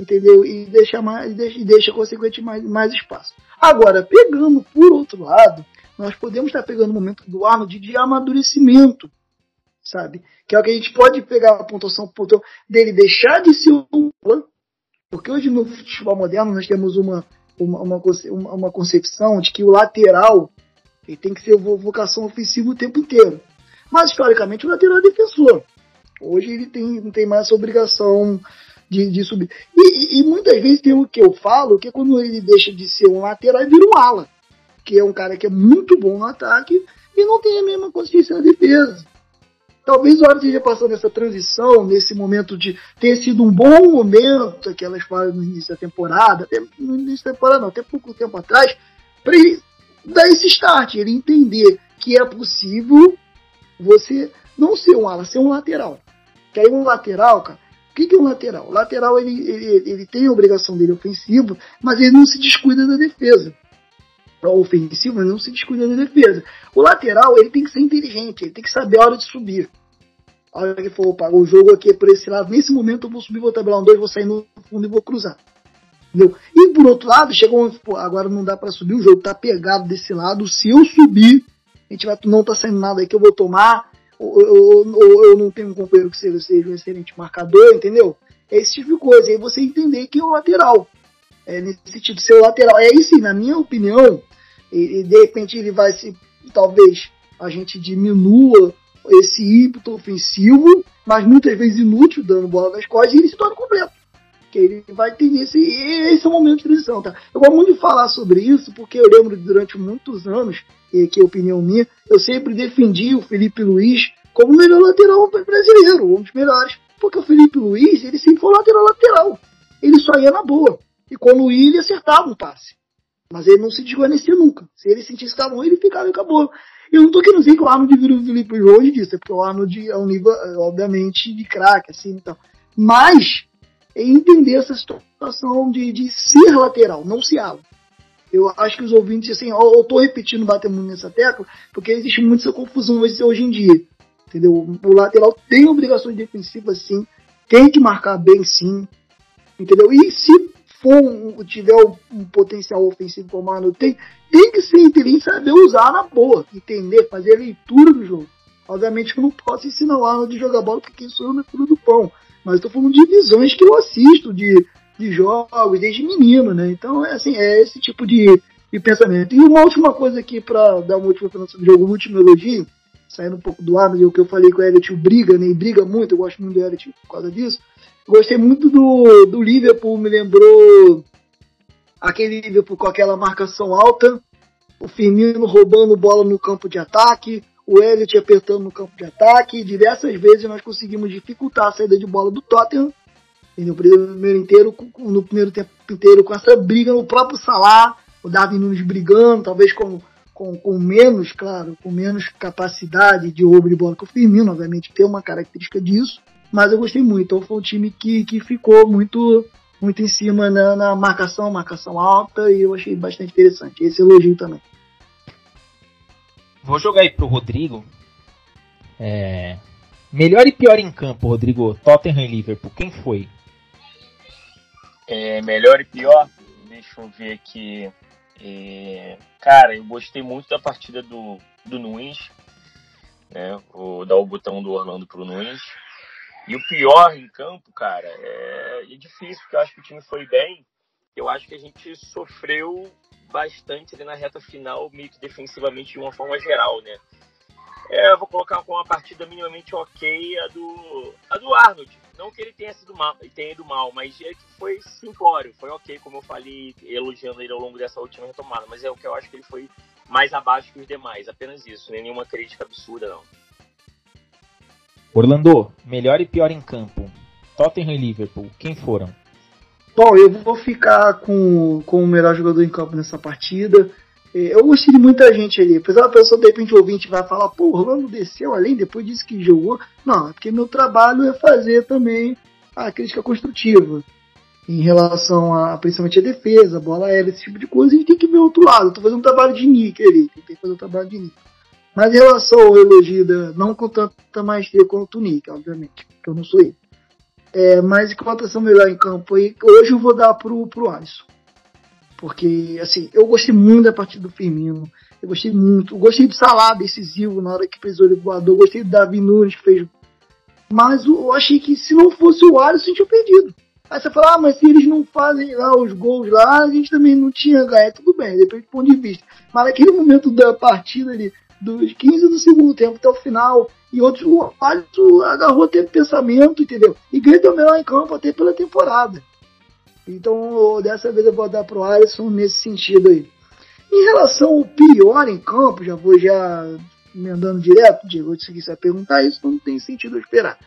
entendeu? E deixa, mais, deixa, deixa consequentemente, mais, mais espaço. Agora, pegando por outro lado, nós podemos estar pegando o momento do Arnold de amadurecimento sabe? Que é o que a gente pode pegar a pontuação, pontuação dele deixar de ser um porque hoje no futebol moderno nós temos uma, uma, uma, uma concepção de que o lateral ele tem que ser vocação ofensiva o tempo inteiro. Mas historicamente o lateral é defensor. Hoje ele tem, não tem mais essa obrigação de, de subir. E, e, muitas vezes tem o que eu falo, que é quando ele deixa de ser um lateral e vira um ala. Que é um cara que é muito bom no ataque e não tem a mesma consciência na defesa. Talvez o Alisson esteja passando essa transição, nesse momento de ter sido um bom momento, aquelas falas no início da temporada, até no início da temporada não, até pouco tempo atrás, para ele dar esse start, ele entender que é possível você não ser um ala, ser um lateral. Que aí um lateral, cara, o que, que é um lateral? O lateral ele, ele, ele tem a obrigação dele ofensiva, mas ele não se descuida da defesa ofensivo, mas não se descuida da defesa. O lateral, ele tem que ser inteligente, ele tem que saber a hora de subir. A hora que for, opa, o jogo aqui é por esse lado, nesse momento eu vou subir, vou tabelar um 2, vou sair no fundo e vou cruzar. Entendeu? E por outro lado, chegou um, agora não dá para subir, o jogo tá pegado desse lado, se eu subir, a gente vai, não tá saindo nada aí que eu vou tomar, ou, ou, ou eu não tenho um companheiro que seja, seja um excelente marcador, entendeu? É esse tipo de coisa. Aí você entender que é o lateral. É, nesse sentido, ser o lateral. É sim, na minha opinião, e, e, de repente ele vai se. Talvez a gente diminua esse ímpeto ofensivo, mas muitas vezes inútil, dando bola nas costas, e ele se torna completo. Que ele vai ter esse. Esse é o momento de transição, tá? Eu gosto muito de falar sobre isso, porque eu lembro durante muitos anos, e que é opinião minha, eu sempre defendi o Felipe Luiz como o melhor lateral brasileiro, um dos melhores. Porque o Felipe Luiz, ele sempre foi lateral lateral. Ele só ia na boa. E quando ia, ele acertava um passe. Mas ele não se desvanecia nunca. Se ele sentisse que estava ruim, ele ficava e acabou. Eu não tô querendo dizer que o Arnold vira o Felipe hoje disso, é porque o Arnold é um nível, obviamente, de craque, assim, então. Mas, é entender essa situação de, de ser lateral, não se ala. Eu acho que os ouvintes, assim, eu, eu tô repetindo, batendo muito nessa tecla, porque existe muita essa confusão hoje, em dia. Entendeu? O lateral tem obrigações defensivas, sim, tem que marcar bem, sim. Entendeu? E se for tiver um, potencial ofensivo como o Arnold tem, tem que ser inteligente saber usar na boa, entender, fazer a leitura do jogo. Obviamente eu não posso ensinar o Arnold de jogar bola porque sou eu na fila do pão. Mas estou falando de visões que eu assisto, de, de jogos, desde menino, né? Então, é assim, é esse tipo de, de pensamento. E uma última coisa aqui para dar uma última pensamento do jogo, um último elogio, saindo um pouco do Arnold, o que eu falei com o Elliot, briga, né? E briga muito, eu gosto muito do Elliot por causa disso. Gostei muito do, do Liverpool, me lembrou aquele Liverpool com aquela marcação alta, o Firmino roubando bola no campo de ataque, o Elliot apertando no campo de ataque. Diversas vezes nós conseguimos dificultar a saída de bola do Tottenham. E no primeiro, inteiro, no primeiro tempo inteiro, com essa briga no próprio Salah, o Darwin Nunes brigando, talvez com, com, com menos, claro, com menos capacidade de roubo de bola que o Firmino, obviamente tem uma característica disso mas eu gostei muito. Então foi um time que, que ficou muito muito em cima na, na marcação, marcação alta, e eu achei bastante interessante. Esse elogio também. Vou jogar aí pro Rodrigo. É... Melhor e pior em campo, Rodrigo. Tottenham e Liverpool. Quem foi? É, melhor e pior? Deixa eu ver aqui. É... Cara, eu gostei muito da partida do, do Nunes. Né? Vou dar o botão do Orlando pro Nunes. E o pior em campo, cara, é, é difícil, porque eu acho que o time foi bem. Eu acho que a gente sofreu bastante ali na reta final, meio que defensivamente de uma forma geral, né? É, eu vou colocar com uma partida minimamente ok a do, a do Arnold. Não que ele tenha sido mal, tenha ido mal, mas é que foi simplório, foi ok, como eu falei, elogiando ele ao longo dessa última retomada. Mas é o que eu acho que ele foi mais abaixo que os demais, apenas isso, nem nenhuma crítica absurda, não. Orlando, melhor e pior em campo. Tottenham e Liverpool, quem foram? Bom, eu vou ficar com, com o melhor jogador em campo nessa partida. É, eu gostei de muita gente ali. Apesar da pessoa, de repente, ouvinte vai falar, pô, Orlando desceu além depois disso que jogou. Não, é porque meu trabalho é fazer também a crítica construtiva. Em relação a, principalmente a defesa, a bola aérea, esse tipo de coisa, a gente tem que ver o outro lado. Estou fazendo um trabalho de Nick ali. Tem que fazer um trabalho de Nick. Mas em relação ao elogio, não com tanta maestria quanto o Nick, obviamente, porque eu não sou ele. É, mas em cotação melhor em campo, aí, hoje eu vou dar pro, pro Alisson. Porque, assim, eu gostei muito da partida do Firmino. Eu gostei muito. Eu gostei do Salah decisivo na hora que fez o voador. Eu gostei do Davi Nunes que fez. Mas eu achei que se não fosse o Alisson, tinha perdido. Aí você fala, ah, mas se eles não fazem lá os gols lá, a gente também não tinha ganho. Tudo bem, depende do ponto de vista. Mas naquele momento da partida ali, dos 15 do segundo tempo até o final. E outros, o Alisson agarrou até pensamento, entendeu? E ganhou o melhor em campo até pela temporada. Então, dessa vez eu vou dar pro Alisson nesse sentido aí. Em relação ao pior em campo, já vou já emendando direto, Diego, se vai perguntar isso, não tem sentido esperar.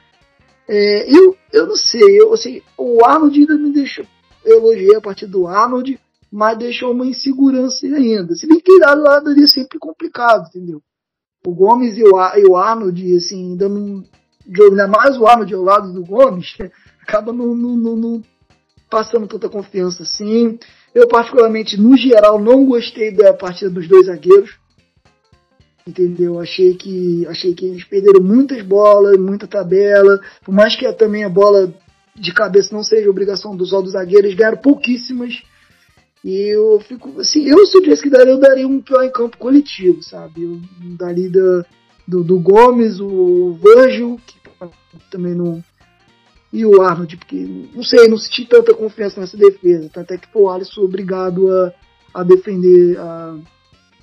É, eu, eu não sei, eu, assim, o Arnold ainda me deixou. Eu elogiei a partir do Arnold, mas deixou uma insegurança ainda. Se bem que lado lado ali é sempre complicado, entendeu? O Gomes e o, e o Arnold, assim, ainda não. Ainda mais o Arnold ao lado do Gomes, acaba não, não, não, não passando tanta confiança assim. Eu, particularmente, no geral, não gostei da partida dos dois zagueiros. Entendeu? Achei que, achei que eles perderam muitas bolas, muita tabela. Por mais que também a bola de cabeça não seja obrigação dos outros zagueiros, ganharam pouquíssimas. E eu fico, assim, eu se eu tivesse que dar, eu daria um pior em campo coletivo, sabe? Eu daria da, do, do Gomes, o Virgil, que também não. E o Arnold, porque, não sei, não senti tanta confiança nessa defesa. Tanto é que foi o Alisson obrigado a, a defender, a,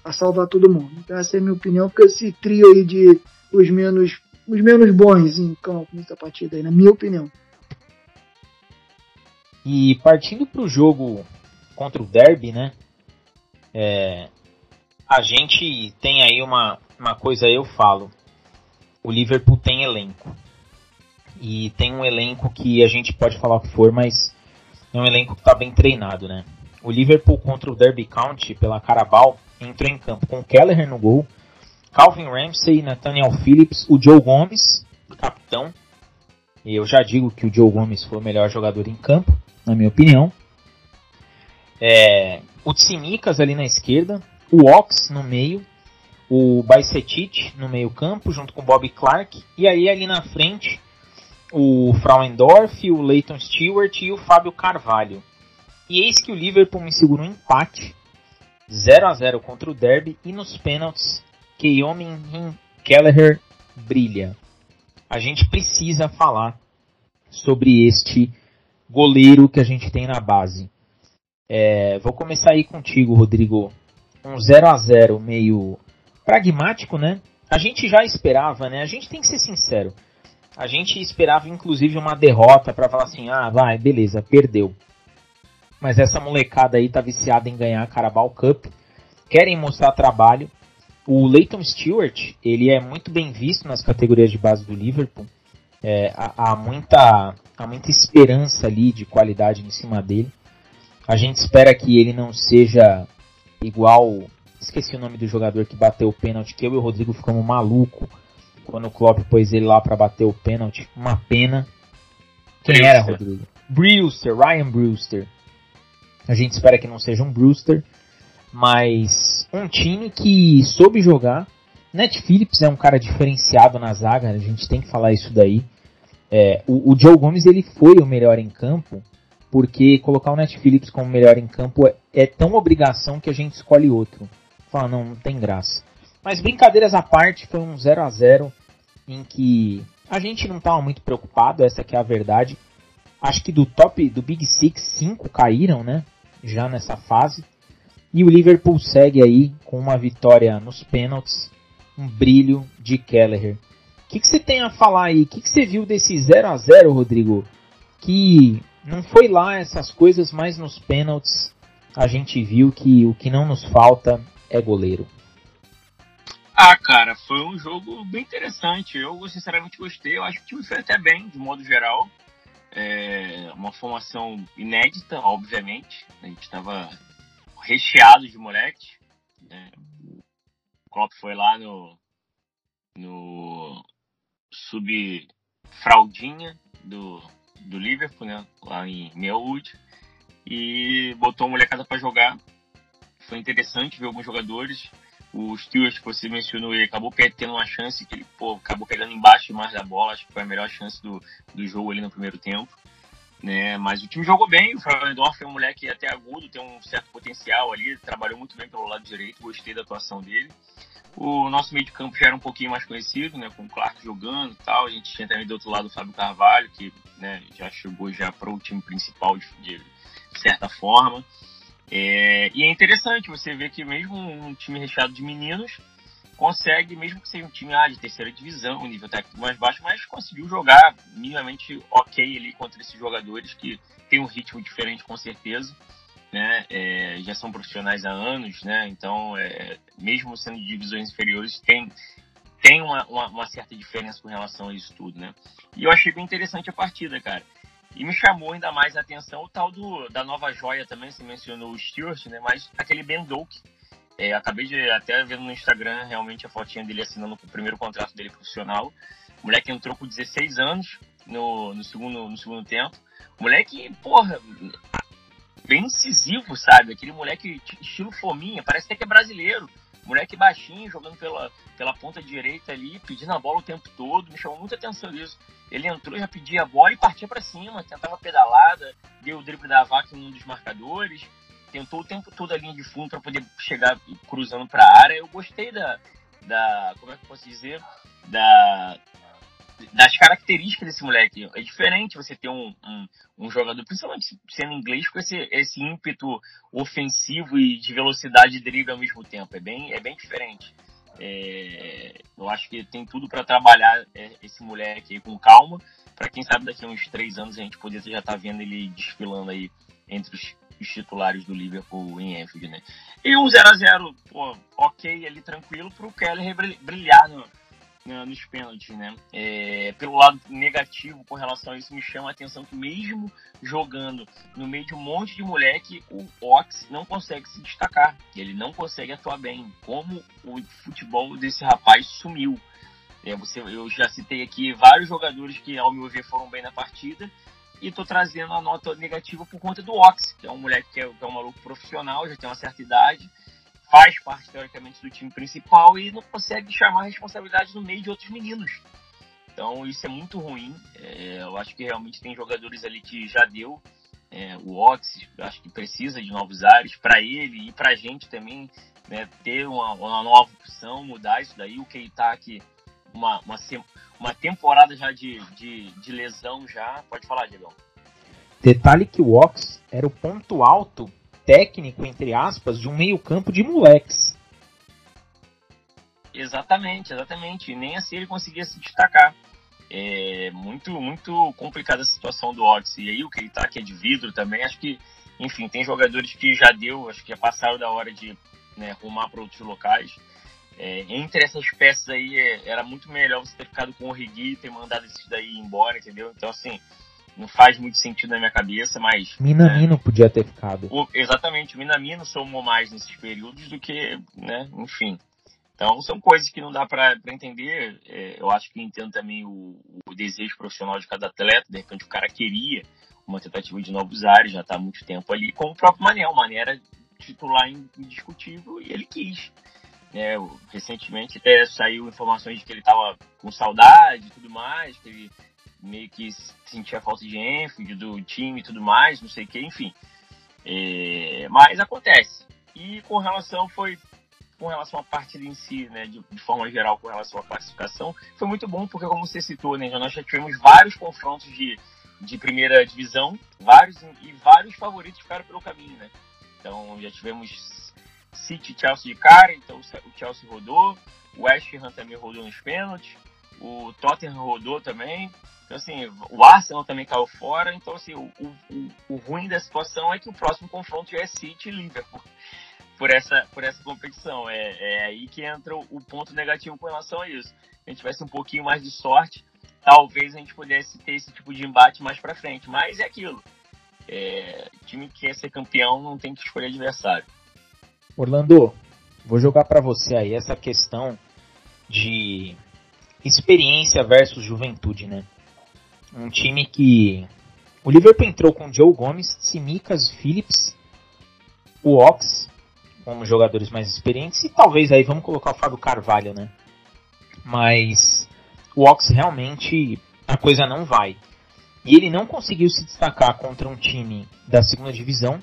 a salvar todo mundo. Então essa é a minha opinião, porque esse trio aí de os menos, os menos bons em campo nessa partida aí, na minha opinião. E partindo para o jogo contra o Derby, né? É, a gente tem aí uma, uma coisa, eu falo. O Liverpool tem elenco. E tem um elenco que a gente pode falar o que for, mas é um elenco que está bem treinado, né? O Liverpool contra o Derby County pela Carabao entrou em campo com Kelleher no gol, Calvin Ramsey, Nathaniel Phillips, o Joe Gomes, capitão. E eu já digo que o Joe Gomes foi o melhor jogador em campo, na minha opinião. É, o Tsimikas ali na esquerda, o Ox no meio, o Baicetic no meio campo, junto com o Bob Clark, e aí ali na frente o Frauendorf, o Leighton Stewart e o Fábio Carvalho. E eis que o Liverpool me segurou um empate 0 a 0 contra o Derby e nos pênaltis Keomin Kelleher brilha. A gente precisa falar sobre este goleiro que a gente tem na base. É, vou começar aí contigo, Rodrigo. Um 0 a 0 meio pragmático, né? A gente já esperava, né? A gente tem que ser sincero. A gente esperava inclusive uma derrota para falar assim: "Ah, vai, beleza, perdeu". Mas essa molecada aí tá viciada em ganhar a Carabao Cup. Querem mostrar trabalho. O Leighton Stewart, ele é muito bem visto nas categorias de base do Liverpool. É, há, há, muita, há muita esperança ali de qualidade em cima dele. A gente espera que ele não seja igual. Esqueci o nome do jogador que bateu o pênalti, que eu e o Rodrigo ficamos maluco quando o Klopp pôs ele lá para bater o pênalti. Uma pena. Quem Brewster. era, Rodrigo? Brewster, Ryan Brewster. A gente espera que não seja um Brewster, mas um time que soube jogar. Net Phillips é um cara diferenciado na zaga, a gente tem que falar isso daí. É, o, o, Joe Gomes ele foi o melhor em campo, porque colocar o Net Phillips como melhor em campo é, é tão obrigação que a gente escolhe outro. Fala, não, não tem graça. Mas brincadeiras à parte, foi um 0 a 0 em que a gente não estava muito preocupado, essa que é a verdade. Acho que do top do Big Six, cinco caíram, né? já nessa fase. E o Liverpool segue aí com uma vitória nos pênaltis, um brilho de Kelleher. O que, que você tem a falar aí? O que, que você viu desse 0 a 0 Rodrigo? Que não foi lá essas coisas, mas nos pênaltis a gente viu que o que não nos falta é goleiro. Ah, cara, foi um jogo bem interessante. Eu sinceramente gostei. Eu acho que o time foi até bem, de modo geral. É uma formação inédita, obviamente. A gente estava recheado de moleque. Né? O Klopp foi lá no, no sub-fraldinha do, do Liverpool, né? lá em Melwood, e botou a molecada para jogar. Foi interessante ver alguns jogadores o Stewart, que você mencionou, ele acabou tendo uma chance que ele pô, acabou pegando embaixo mais da bola, acho que foi a melhor chance do, do jogo ali no primeiro tempo. Né? Mas o time jogou bem, o Frauendorf é um moleque até agudo, tem um certo potencial ali, trabalhou muito bem pelo lado direito, gostei da atuação dele. O nosso meio de campo já era um pouquinho mais conhecido, né, com o Clark jogando e tal. A gente tinha também do outro lado o Fábio Carvalho, que né, já chegou já para o time principal de, de certa forma. É, e é interessante você ver que mesmo um time recheado de meninos consegue, mesmo que seja um time ah, de terceira divisão, um nível técnico mais baixo, mas conseguiu jogar minimamente ok ali contra esses jogadores que tem um ritmo diferente com certeza. Né, é, já são profissionais há anos, né, então é, mesmo sendo de divisões inferiores tem tem uma, uma, uma, certa diferença com relação a isso tudo, né? E eu achei bem interessante a partida, cara. E me chamou ainda mais a atenção o tal do, da nova joia também, você mencionou o Stewart, né? Mas aquele Ben Doak. É, acabei de até ver no Instagram realmente a fotinha dele assinando o primeiro contrato dele profissional. O moleque entrou com 16 anos no, no, segundo, no segundo tempo. O moleque, porra, bem incisivo, sabe? Aquele moleque estilo fominha, parece até que é brasileiro. Moleque baixinho, jogando pela, pela ponta direita ali, pedindo a bola o tempo todo, me chamou muita atenção isso. Ele entrou, já pedia a bola e partia para cima, tentava pedalada, deu o drible da vaca em um dos marcadores, tentou o tempo todo a linha de fundo para poder chegar cruzando para a área. Eu gostei da, da, como é que eu posso dizer, da, das características desse moleque. É diferente você ter um, um, um, jogador, principalmente sendo inglês, com esse, esse ímpeto ofensivo e de velocidade de drible ao mesmo tempo. É bem, é bem diferente. É, eu acho que tem tudo para trabalhar é, esse moleque aí com calma. Para quem sabe daqui a uns três anos a gente poder já estar tá vendo ele desfilando aí entre os, os titulares do Liverpool em Anfield, né? E um 0 a 0 pô, ok ali tranquilo para o Keller brilhar no, nos pênaltis, né? É, pelo lado negativo com relação a isso, me chama a atenção que mesmo jogando no meio de um monte de moleque, o Ox não consegue se destacar. Ele não consegue atuar bem. Como o futebol desse rapaz sumiu. É, você, eu já citei aqui vários jogadores que, ao meu ver, foram bem na partida. E estou trazendo a nota negativa por conta do Ox, que é um moleque que é, que é um maluco profissional, já tem uma certa idade faz parte, teoricamente, do time principal e não consegue chamar responsabilidade no meio de outros meninos. Então, isso é muito ruim. É, eu acho que realmente tem jogadores ali que já deu. É, o Ox, acho que precisa de novos ares para ele e para a gente também né, ter uma, uma, nova opção, mudar isso daí. O Keita, que uma, uma, uma temporada já de, de, de lesão já. Pode falar, Diego. Detalhe que o Ox era o ponto alto técnico, entre aspas, de um meio-campo de moleques. Exatamente, exatamente. Nem assim ele conseguia se destacar. É muito, muito complicada a situação do Odyssey. E aí o que ele tá aqui é de vidro também. Acho que, enfim, tem jogadores que já deu, acho que já passaram da hora de né, rumar para outros locais. É, entre essas peças aí, é, era muito melhor você ter ficado com o Rigui e ter mandado esses daí embora, entendeu? Então, assim, não faz muito sentido na minha cabeça, mas. Minamino né, podia ter ficado. O, exatamente, o Minamino somou mais nesses períodos do que, né, enfim. Então são coisas que não dá para entender. É, eu acho que entendo também o, o, desejo profissional de cada atleta. De repente o cara queria uma tentativa de novos ares, já está há muito tempo ali, como o próprio Mané. O Mané era titular indiscutível e ele quis. É, recentemente até saiu informações de que ele estava com saudade e tudo mais, que ele meio que sentia falta de ênfase do time e tudo mais, não sei o que, enfim. É, mas acontece. E com relação foi com relação à partida em si, né, de, de, forma geral, com relação à classificação, foi muito bom porque como você citou, né, nós já tivemos vários confrontos de, de primeira divisão, vários e vários favoritos ficaram pelo caminho, né? Então já tivemos City, Chelsea de cara, então o Chelsea rodou, o West Ham também rodou nos pênaltis, o Tottenham rodou também, então, assim, o Arsenal também caiu fora. Então, assim, o, o, o ruim da situação é que o próximo confronto é City e Liverpool por essa, por essa competição. É, é aí que entra o, o ponto negativo com relação a isso. Se a gente tivesse um pouquinho mais de sorte, talvez a gente pudesse ter esse tipo de embate mais para frente. Mas é aquilo. É, time que quer ser campeão não tem que escolher adversário. Orlando, vou jogar para você aí essa questão de experiência versus juventude, né? Um time que. O Liverpool entrou com Joe Gomes, Simicas, Phillips, o Ox, como jogadores mais experientes, e talvez aí vamos colocar o Fábio Carvalho, né? Mas o Ox realmente a coisa não vai. E ele não conseguiu se destacar contra um time da segunda divisão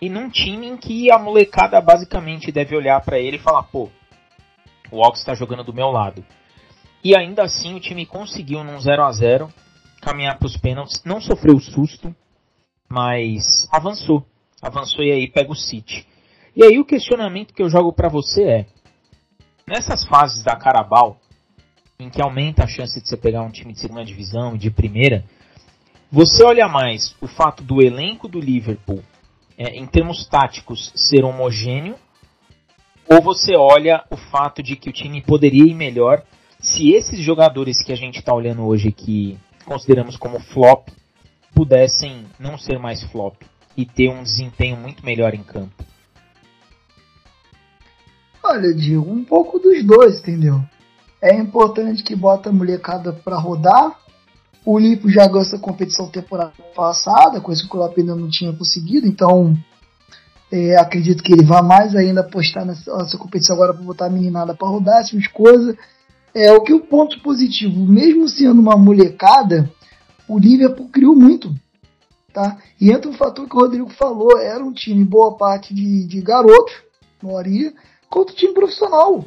e num time em que a molecada basicamente deve olhar para ele e falar: pô, o Ox está jogando do meu lado. E ainda assim o time conseguiu num 0 a 0 caminhar para os pênaltis, não sofreu susto, mas avançou. Avançou e aí pega o City. E aí o questionamento que eu jogo para você é: nessas fases da Carabao, em que aumenta a chance de você pegar um time de segunda divisão e de primeira, você olha mais o fato do elenco do Liverpool, é, em termos táticos, ser homogêneo, Ou você olha o fato de que o time poderia ir melhor se esses jogadores que a gente está olhando hoje que consideramos como flop pudessem não ser mais flop e ter um desempenho muito melhor em campo? Olha, digo um pouco dos dois, entendeu? É importante que bota a molecada para rodar. O Lipo já ganhou essa competição temporada passada, coisa que o Klopp ainda não tinha conseguido, então é, acredito que ele vá mais ainda apostar nessa, nessa competição agora para botar a meninada para rodar, essas coisas. É o que o ponto positivo, mesmo sendo uma molecada, o Liverpool criou muito. Tá? E entra um fator que o Rodrigo falou, era um time boa parte de, de garotos, maioria, contra o time profissional.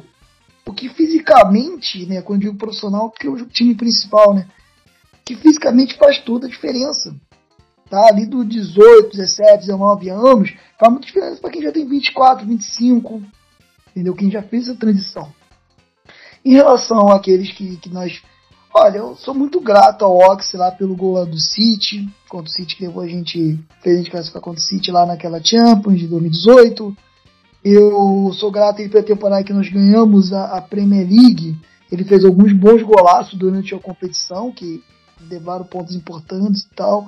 Porque fisicamente, né, quando digo profissional, porque é o time principal, né, que fisicamente faz toda a diferença. Tá? Ali do 18, 17, 19 anos, faz muita diferença para quem já tem 24, 25, entendeu? Quem já fez a transição. Em relação àqueles que, que nós. Olha, eu sou muito grato ao Ox lá pelo gol do City, contra o City que levou a gente, fez a gente classificar contra o City lá naquela Champions de 2018. Eu sou grato aí pela temporada que nós ganhamos a, a Premier League. Ele fez alguns bons golaços durante a competição, que levaram pontos importantes e tal.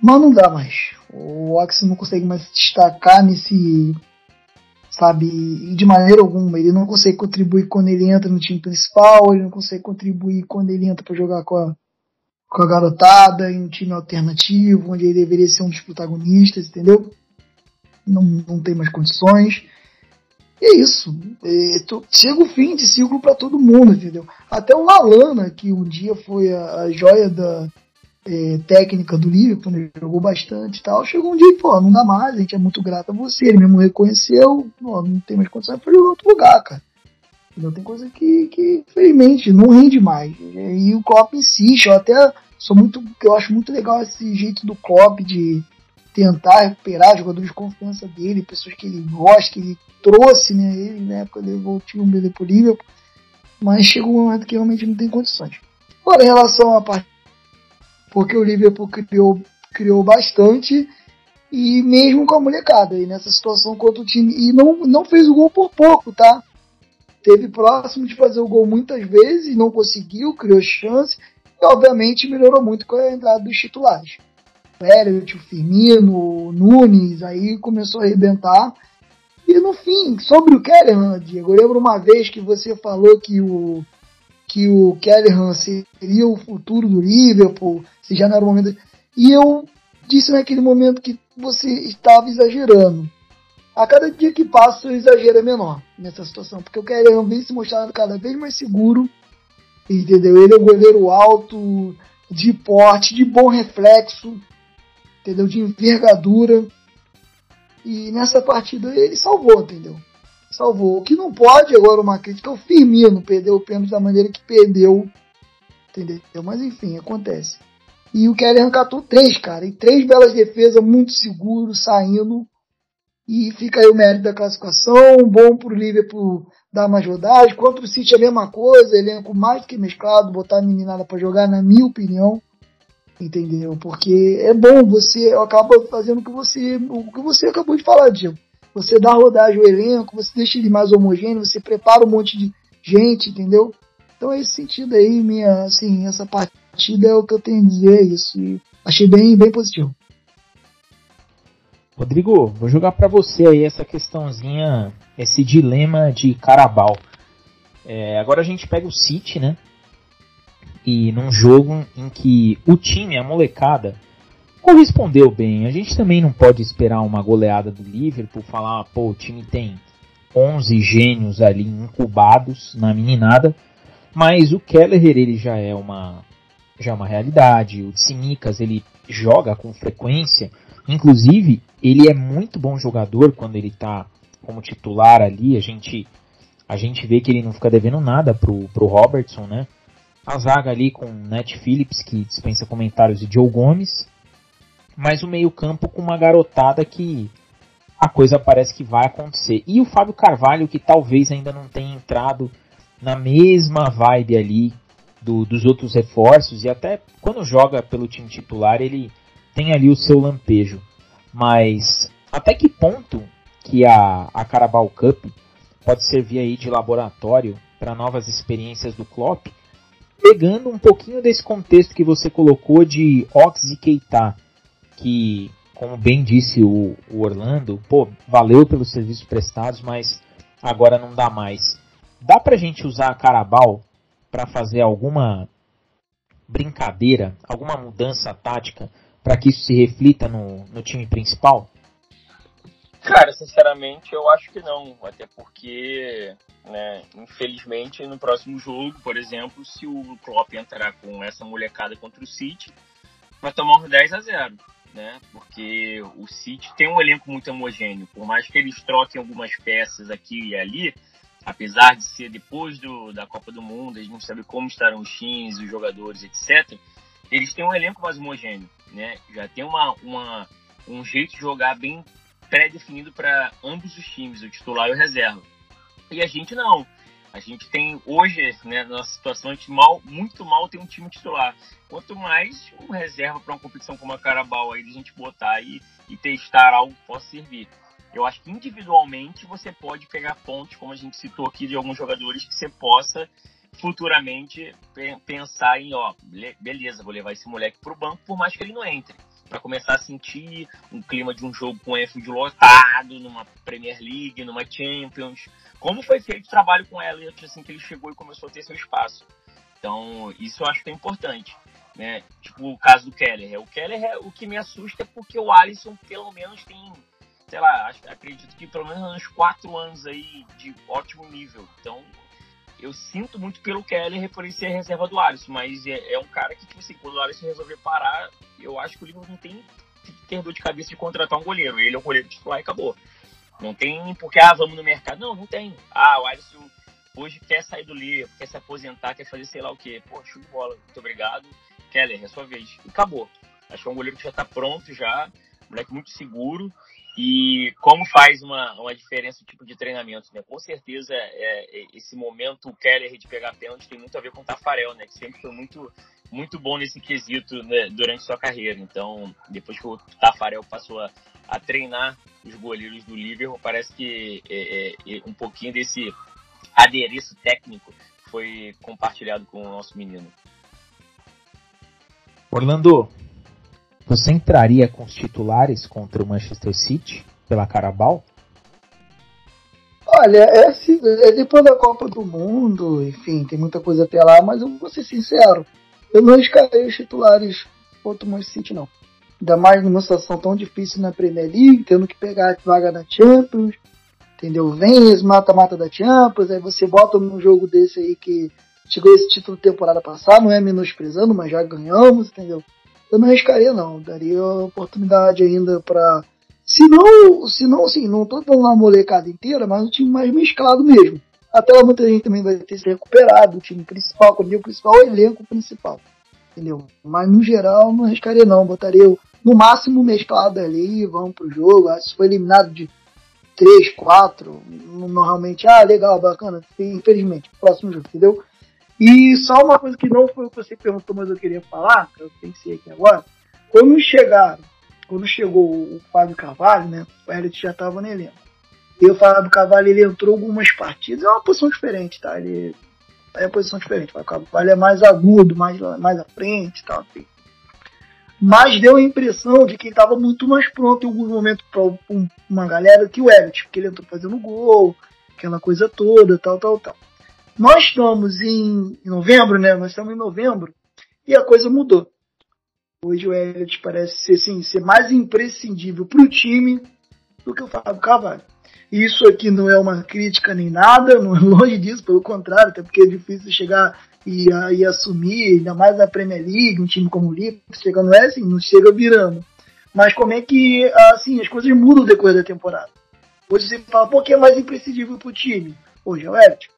Mas não dá mais. O Ox não consegue mais se destacar nesse. Sabe, de maneira alguma. Ele não consegue contribuir quando ele entra no time principal, ele não consegue contribuir quando ele entra para jogar com a, com a garotada em um time alternativo, onde ele deveria ser um dos protagonistas, entendeu? Não, não tem mais condições. E é isso. É, tô, chega o fim de ciclo para todo mundo, entendeu? Até o Lalana, que um dia foi a, a joia da, é, técnica do Liverpool, né? jogou bastante e tal. Chegou um dia e falou, não dá mais, a gente é muito grato a você. Ele mesmo reconheceu, não tem mais condições para jogar em outro lugar, cara. Não tem coisa que, que, infelizmente, não rende mais. E o Klopp insiste, eu até sou muito, eu acho muito legal esse jeito do Klopp de tentar recuperar jogadores de confiança dele, pessoas que ele gosta, que ele trouxe, né, ele na época levou o time dele pro Liverpool, mas chega um momento que realmente não tem condições. Agora, em relação à parte porque o Liverpool criou, criou bastante e mesmo com a molecada e nessa situação contra o time e não, não fez o gol por pouco, tá? Teve próximo de fazer o gol muitas vezes, não conseguiu, criou chance e obviamente melhorou muito com a entrada dos titulares. Elliot, o Firmino, o Nunes, aí começou a arrebentar. E no fim, sobre o Kellerman, Diego, eu lembro uma vez que você falou que o que o Kellerman seria o futuro do Liverpool, já não era o momento. E eu disse naquele momento que você estava exagerando. A cada dia que passa, o exagero é menor nessa situação, porque o Kellerman vem se mostrando cada vez mais seguro, entendeu? Ele é um goleiro alto, de porte, de bom reflexo, entendeu? De envergadura. E nessa partida ele salvou, entendeu? salvou. O que não pode agora uma crítica é o Firmino perdeu o pênalti da maneira que perdeu. Entendeu? Mas enfim, acontece. E o Kelly catou três, cara. E três belas defesas, muito seguro, saindo. E fica aí o mérito da classificação. Bom pro Liverpool dar mais rodagem. Contra o City a mesma coisa. Elenco mais que mesclado. Botar a meninada para jogar, na minha opinião. Entendeu? Porque é bom você acaba fazendo o que você, o que você acabou de falar, Diego você dá rodagem ao elenco, você deixa ele mais homogêneo, você prepara um monte de gente, entendeu? Então, esse sentido aí, minha, assim, essa partida é o que eu tenho a dizer, isso. E achei bem, bem positivo. Rodrigo, vou jogar para você aí essa questãozinha, esse dilema de Carabal. É, agora a gente pega o City, né? E num jogo em que o time, a molecada, correspondeu bem. A gente também não pode esperar uma goleada do Liverpool, falar, pô, o time tem 11 gênios ali incubados na meninada, mas o Kelleher ele já é uma já é uma realidade. O Tsimikas ele joga com frequência, inclusive ele é muito bom jogador quando ele está como titular ali. A gente a gente vê que ele não fica devendo nada pro, pro Robertson, né? A zaga ali com Net Phillips, que dispensa comentários, e Joe Gomes mas o meio-campo com uma garotada que a coisa parece que vai acontecer. E o Fábio Carvalho, que talvez ainda não tenha entrado na mesma vibe ali do, dos outros reforços, e até quando joga pelo time titular, ele tem ali o seu lampejo. Mas até que ponto que a, a Carabao Cup pode servir aí de laboratório para novas experiências do Klopp, pegando um pouquinho desse contexto que você colocou de Ox e Keita, que, como bem disse o, o Orlando, pô, valeu pelos serviços prestados, mas agora não dá mais. Dá pra gente usar a Carabao para fazer alguma brincadeira, alguma mudança tática para que isso se reflita no, no time principal? Cara, sinceramente, eu acho que não. Até porque, né, infelizmente, no próximo jogo, por exemplo, se o Klopp entrar com essa molecada contra o City, vai tomar uns 10 a 0 né? Porque o City tem um elenco muito homogêneo. Por mais que eles troquem algumas peças aqui e ali, apesar de ser depois do, da Copa do Mundo, a gente não sabe como estarão os times, os jogadores, etc. Eles têm um elenco mais homogêneo, né? Já tem uma, uma, um jeito de jogar bem pré-definido para ambos os times, o titular e o reserva. E a gente não. A gente tem hoje, né, na situação, a gente mal, muito mal tem um time titular. Quanto mais um reserva para uma competição como a Carabao aí, a gente botar e, e testar algo que possa servir. Eu acho que individualmente você pode pegar pontos, como a gente citou aqui, de alguns jogadores que você possa futuramente pensar em, ó, beleza, vou levar esse moleque pro banco, por mais que ele não entre para começar a sentir um clima de um jogo com F lotado, numa Premier League, numa Champions. Como foi feito o trabalho com Elliot assim que ele chegou e começou a ter seu espaço. Então, isso eu acho que é importante. Né? Tipo o caso do Keller. O Keller é o que me assusta é porque o Alisson, pelo menos, tem, sei lá, acredito que pelo menos uns quatro anos aí de ótimo nível. Então, eu sinto muito pelo Keller por ele ser reserva do Alisson, mas é, é, um cara que, tipo assim, quando o Alisson resolver parar, eu acho que o Liverpool não tem que ter dor de cabeça de contratar um goleiro. Ele é o goleiro titular e acabou. Não tem porque, ah, vamos no mercado. Não, não tem. Ah, o Alisson hoje quer sair do Liverpool, quer se aposentar, quer fazer sei lá o quê. Pô, show de bola, muito obrigado. Keller, é sua vez. E acabou. Acho que é um goleiro que já tá pronto já, moleque muito seguro. E como faz uma, uma diferença o tipo de treinamento, né? Com certeza, é, é, esse momento, Keller de pegar pênalti tem muito a ver com o Tafarel, né? Que sempre foi muito, muito bom nesse quesito né, durante sua carreira. Então, depois que o Tafarel passou a, a treinar os goleiros do Liverpool, parece que é, é, é, um pouquinho desse adereço técnico foi compartilhado com o nosso menino. Orlando, você entraria com os titulares contra o Manchester City pela Carabao? Olha, é, assim, é depois da Copa do Mundo, enfim, tem muita coisa até lá, mas eu vou ser sincero, eu não escalei os titulares contra o Manchester City, não. Ainda mais numa situação tão difícil na Premier League, tendo que pegar a vaga da Champions, entendeu? Vem esse mata-mata da Champions, aí você bota num jogo desse aí que chegou esse título temporada passada, não é menosprezando, mas já ganhamos, entendeu? Eu não arriscaria não, daria oportunidade ainda para se não, se não, assim, não tô dando uma molecada inteira, mas um time mais mesclado mesmo. Até lá muita gente também vai ter se recuperado, o time principal, quando o principal, o elenco principal. Entendeu? Mas no geral não arriscaria não, botaria no máximo mesclado ali, vamos pro jogo. Ah, se foi eliminado de 3, 4, normalmente, ah, legal, bacana, infelizmente, próximo jogo, entendeu? E só uma coisa que não foi o que você perguntou, mas eu queria falar, que eu pensei aqui agora. Quando chegaram, quando chegou o Fábio Carvalho, né? O Elliot já estava no elenco. E o Fábio Carvalho ele entrou algumas partidas, é uma posição diferente, tá? Ele é uma posição diferente. O Carvalho é mais agudo, mais, mais à frente tal. Assim. Mas deu a impressão de que ele estava muito mais pronto em alguns momentos para uma galera que o Elliot, porque ele entrou fazendo gol, aquela coisa toda, tal, tal, tal. Nós estamos em novembro, né? Nós estamos em novembro e a coisa mudou. Hoje o Elliot parece ser, assim, ser mais imprescindível para o time do que o Fábio Carvalho. Isso aqui não é uma crítica nem nada, não é longe disso, pelo contrário, até porque é difícil chegar e, e assumir, ainda mais na Premier League, um time como o Liverpool, chegando é assim, não chega virando. Mas como é que assim, as coisas mudam decorrer da temporada? Hoje você fala, pô, que é mais imprescindível para o time? Hoje é o Elliot.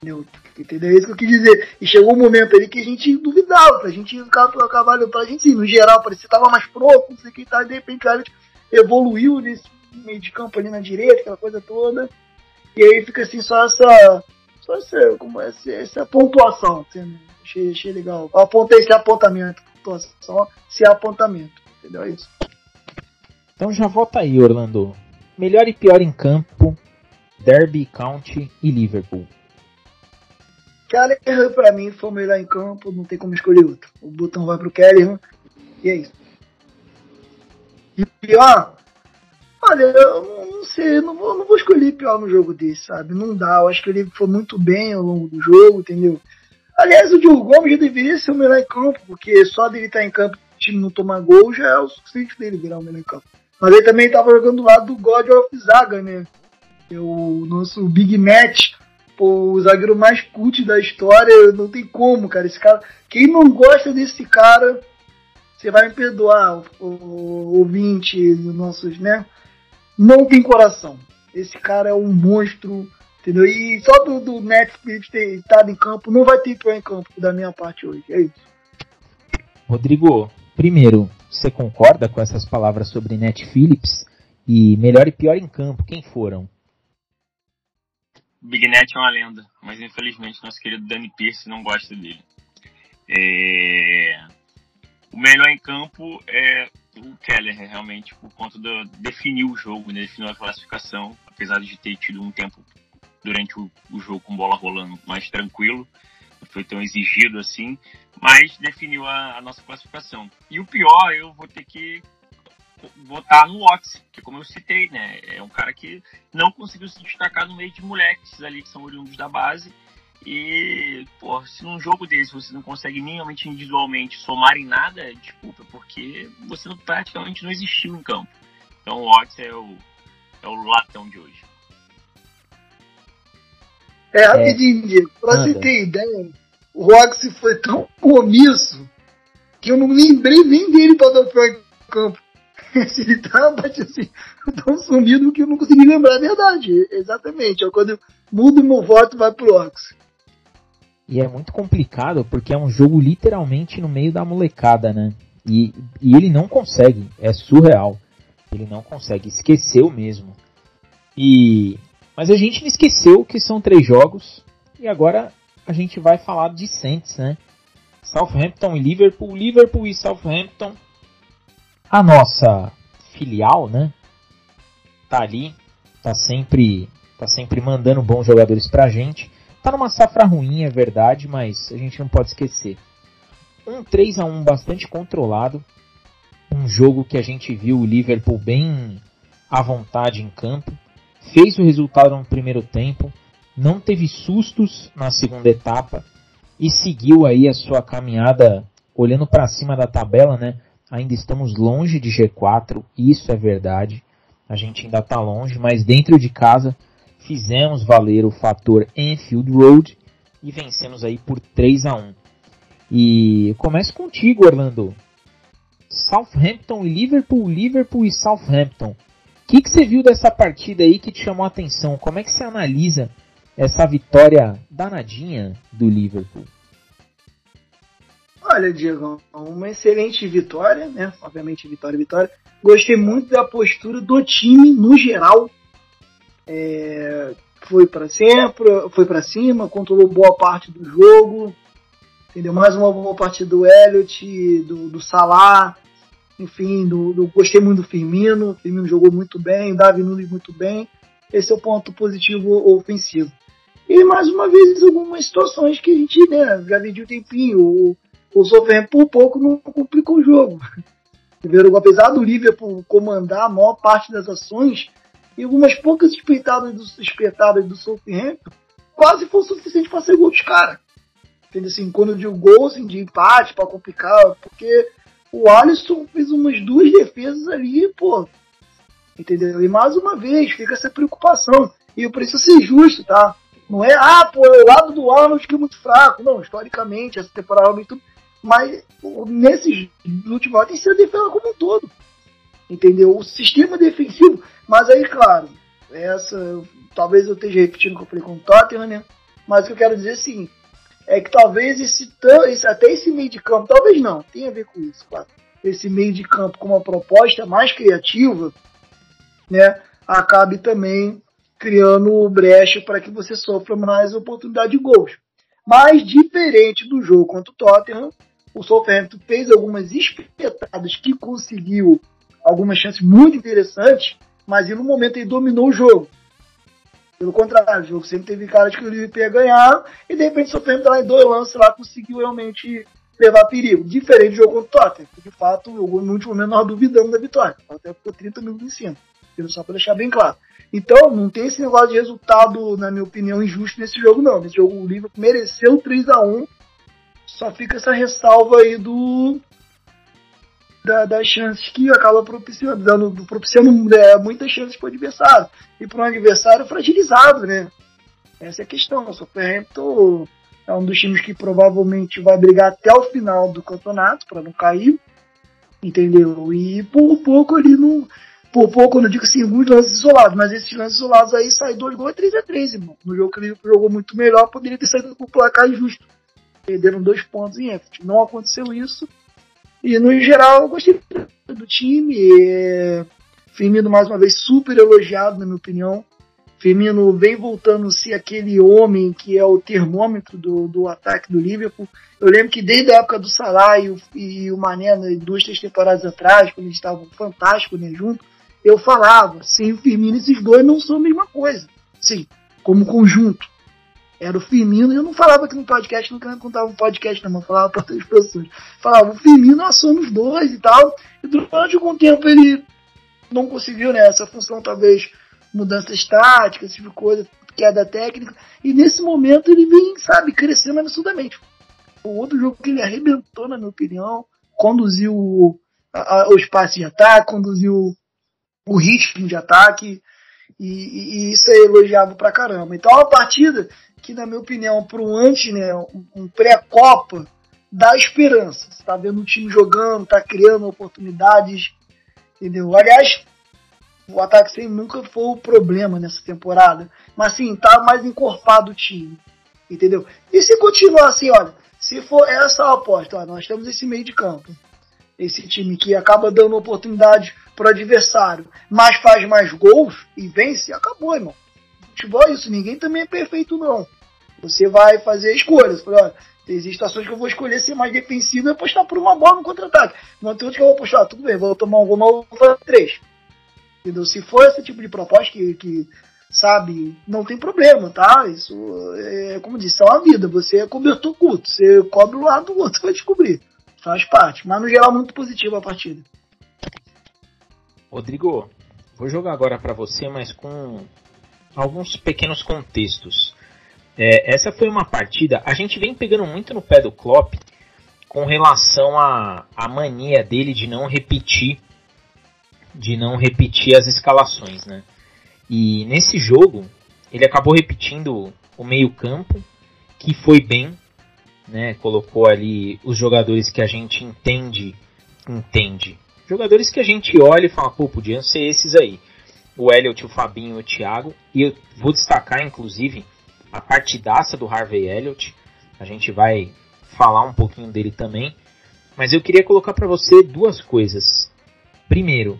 Entendeu? Entendeu? É isso que eu quis dizer. E chegou um momento ali que a gente duvidava, a gente ficava a cavalo, pra gente, sim, no geral, parecia que tava mais pronto, não sei o que tá, de repente o evoluiu nesse meio de campo ali na direita, aquela coisa toda. E aí fica assim só essa. Só essa, como é, essa, essa pontuação. Né? achei, achei legal. Apontei esse apontamento. Pontuação, esse apontamento. Entendeu? É isso. Então já volta aí, Orlando. Melhor e pior em campo Derby County e Liverpool. Kelleher, pra mim, foi o melhor em campo, não tem como escolher outro. O botão vai pro Kelleher e é isso. E pior, olha, eu não sei, não vou, não vou escolher pior no jogo desse, sabe? Não dá, eu acho que ele foi muito bem ao longo do jogo, entendeu? Aliás, o Diogo Gomes já deveria ser o melhor em campo, porque só dele estar em campo o time não tomar gol já é o suficiente dele virar o melhor em campo. Mas ele também estava jogando do lado do God of Zaga, né? É o nosso Big Match, pô, o zagueiro mais cult da história, não tem como, cara. Esse cara, quem não gosta desse cara, você vai me perdoar, o, o ouvinte, os nossos, né? Não tem coração. Esse cara é um monstro, entendeu? E só do, do Netflix ter estado em campo, não vai ter pior em campo da minha parte hoje. É isso. Rodrigo, primeiro, você concorda com essas palavras sobre Net Phillips? E melhor e pior em campo, quem foram? Big Net é uma lenda, mas infelizmente nosso querido Danny Pierce não gosta dele. É... O melhor em campo é o Keller, realmente, por conta de definir o jogo, né? definiu a classificação, apesar de ter tido um tempo durante o, o jogo com bola rolando mais tranquilo, não foi tão exigido assim, mas definiu a, a nossa classificação. E o pior, eu vou ter que votar no Ox, que como eu citei, né, é um cara que não conseguiu se destacar no meio de moleques ali que são oriundos da base. E, pô, se num jogo desse você não consegue minimamente individualmente somar em nada, desculpa, porque você não, praticamente não existiu em campo. Então o Ox é o, é o latão de hoje. É, rapidinho, é. pra você ter ideia, o Roxy foi tão omisso que eu não lembrei nem dele pra dar o campo. Ele tá assim, tão sumido que eu não consegui lembrar a verdade. Exatamente. É quando eu mudo meu voto, vai pro Ox. E é muito complicado porque é um jogo literalmente no meio da molecada, né? E, e ele não consegue, é surreal. Ele não consegue, esqueceu mesmo. E mas a gente não esqueceu que são três jogos e agora a gente vai falar de Saints, né? Southampton e Liverpool, Liverpool e Southampton a nossa filial, né? Tá ali, tá sempre, tá sempre mandando bons jogadores pra gente. Tá numa safra ruim, é verdade, mas a gente não pode esquecer. Um 3 a 1 bastante controlado. Um jogo que a gente viu o Liverpool bem à vontade em campo. Fez o resultado no primeiro tempo, não teve sustos na segunda etapa e seguiu aí a sua caminhada olhando para cima da tabela, né? Ainda estamos longe de G4, isso é verdade. A gente ainda está longe, mas dentro de casa fizemos valer o fator Enfield Road e vencemos aí por 3 a 1. E começo contigo, Orlando. Southampton e Liverpool, Liverpool e Southampton. O que, que você viu dessa partida aí que te chamou a atenção? Como é que você analisa essa vitória danadinha do Liverpool? Olha, Diego, uma excelente vitória, né? Obviamente, vitória, vitória. Gostei muito da postura do time no geral. É, foi para sempre, foi para cima, controlou boa parte do jogo. Entendeu? Mais uma boa partida do Elliot, do, do Salah, enfim, do, do, gostei muito do Firmino. O Firmino jogou muito bem, o Davi Nunes muito bem. Esse é o ponto positivo ofensivo. E mais uma vez algumas situações que a gente né, já viu um tempinho. O, o Southampton por pouco não complicou o jogo. Entendeu? Apesar do Liverpool comandar a maior parte das ações, e algumas poucas espeitadas do, espeitadas do Southampton quase foi suficiente para ser gol dos caras. Entendeu? Assim, quando eu digo gol assim, de empate para complicar, porque o Alisson fez umas duas defesas ali, pô. Entendeu? E mais uma vez, fica essa preocupação. E eu preciso ser justo, tá? Não é, ah, pô, é o lado do Arnold que é muito fraco. Não, historicamente, essa temporada é muito mas nesses últimos tem sido a defesa como um todo. Entendeu? O sistema defensivo. Mas aí, claro, essa. Talvez eu esteja repetindo o que eu falei com o Tottenham, né? Mas o que eu quero dizer é é que talvez esse, até esse meio de campo, talvez não, tem a ver com isso, claro. Esse meio de campo com uma proposta mais criativa, né? Acabe também criando brecha para que você sofra mais oportunidade de gols. Mas diferente do jogo contra o Tottenham, o Southampton fez algumas espetadas que conseguiu algumas chances muito interessantes, mas um momento ele dominou o jogo. Pelo contrário, o jogo sempre teve cara de que o Liverpool ia ganhar e de repente só entrar em dois lances lá conseguiu realmente levar perigo. Diferente do jogo contra o Tottenham, que de fato, no último momento nós duvidamos da vitória. Até ficou 30 minutos em cima. Só para deixar bem claro. Então, não tem esse negócio de resultado, na minha opinião, injusto nesse jogo, não. Nesse jogo, o Liverpool mereceu 3 a 1 Só fica essa ressalva aí do. Da, das chances que acaba propiciando, dando, propiciando é, muitas chances para o adversário. E para um adversário fragilizado, né? Essa é a questão. O Southampton é um dos times que provavelmente vai brigar até o final do campeonato para não cair. Entendeu? E por pouco ali não por pouco, eu não digo assim, alguns lances isolados, mas esses lances isolados aí sai dois gols e 3x3, irmão. No jogo que ele jogou muito melhor, poderia ter saído com o placar injusto. Perderam dois pontos em Everton. Não aconteceu isso. E no geral, eu gostei do time. É... Firmino, mais uma vez, super elogiado, na minha opinião. Firmino vem voltando a ser aquele homem que é o termômetro do, do ataque do Liverpool. Eu lembro que desde a época do Salah e o, e o Mané, né, duas, três temporadas atrás, quando eles estavam fantásticos né, junto, eu falava, sem o Firmino esses dois não são a mesma coisa. Sim, como conjunto. Era o Firmino, e eu não falava aqui no podcast, não contava um podcast, não, eu falava para outras pessoas. Falava, o Firmino nós somos dois e tal. E durante algum tempo ele não conseguiu, né? Essa função, talvez, mudanças táticas, esse tipo de coisa, queda técnica. E nesse momento ele vem, sabe, crescendo absurdamente. O outro jogo que ele arrebentou, na minha opinião, conduziu o, a, a, o espaço de ataque, conduziu o ritmo de ataque, e, e, isso é elogiado pra caramba. Então é uma partida que, na minha opinião, para um antes, né, um pré-copa, dá esperança. Você tá vendo o time jogando, tá criando oportunidades, entendeu? Aliás, o ataque sem nunca foi o problema nessa temporada, mas sim, tá mais encorpado o time, entendeu? E se continuar assim, olha, se for essa a aposta, nós temos esse meio de campo, esse time que acaba dando oportunidade pro adversário, mas faz mais gols e vence, acabou, irmão. Futebol é isso, ninguém também é perfeito, não. Você vai fazer escolhas. Olha, existem situações que eu vou escolher ser mais defensivo e apostar por uma bola no contra-ataque. Não tem outro que eu vou apostar, tudo bem, vou tomar um mas vou fazer três. Entendeu? Se for esse tipo de proposta que, que sabe, não tem problema, tá? Isso é, como disse, é uma vida. Você é cobertor culto. Você cobre o lado do outro, vai descobrir. Faz parte. Mas no geral, muito positivo a partida. Rodrigo, vou jogar agora para você, mas com alguns pequenos contextos. É, essa foi uma partida. A gente vem pegando muito no pé do Klopp com relação à, à mania dele de não repetir de não repetir as escalações, né? E nesse jogo ele acabou repetindo o meio campo que foi bem, né? Colocou ali os jogadores que a gente entende, entende Jogadores que a gente olha e fala, pô, podiam ser esses aí. O Elliot, o Fabinho o Thiago. E eu vou destacar, inclusive, a partidaça do Harvey Elliott. A gente vai falar um pouquinho dele também. Mas eu queria colocar para você duas coisas. Primeiro,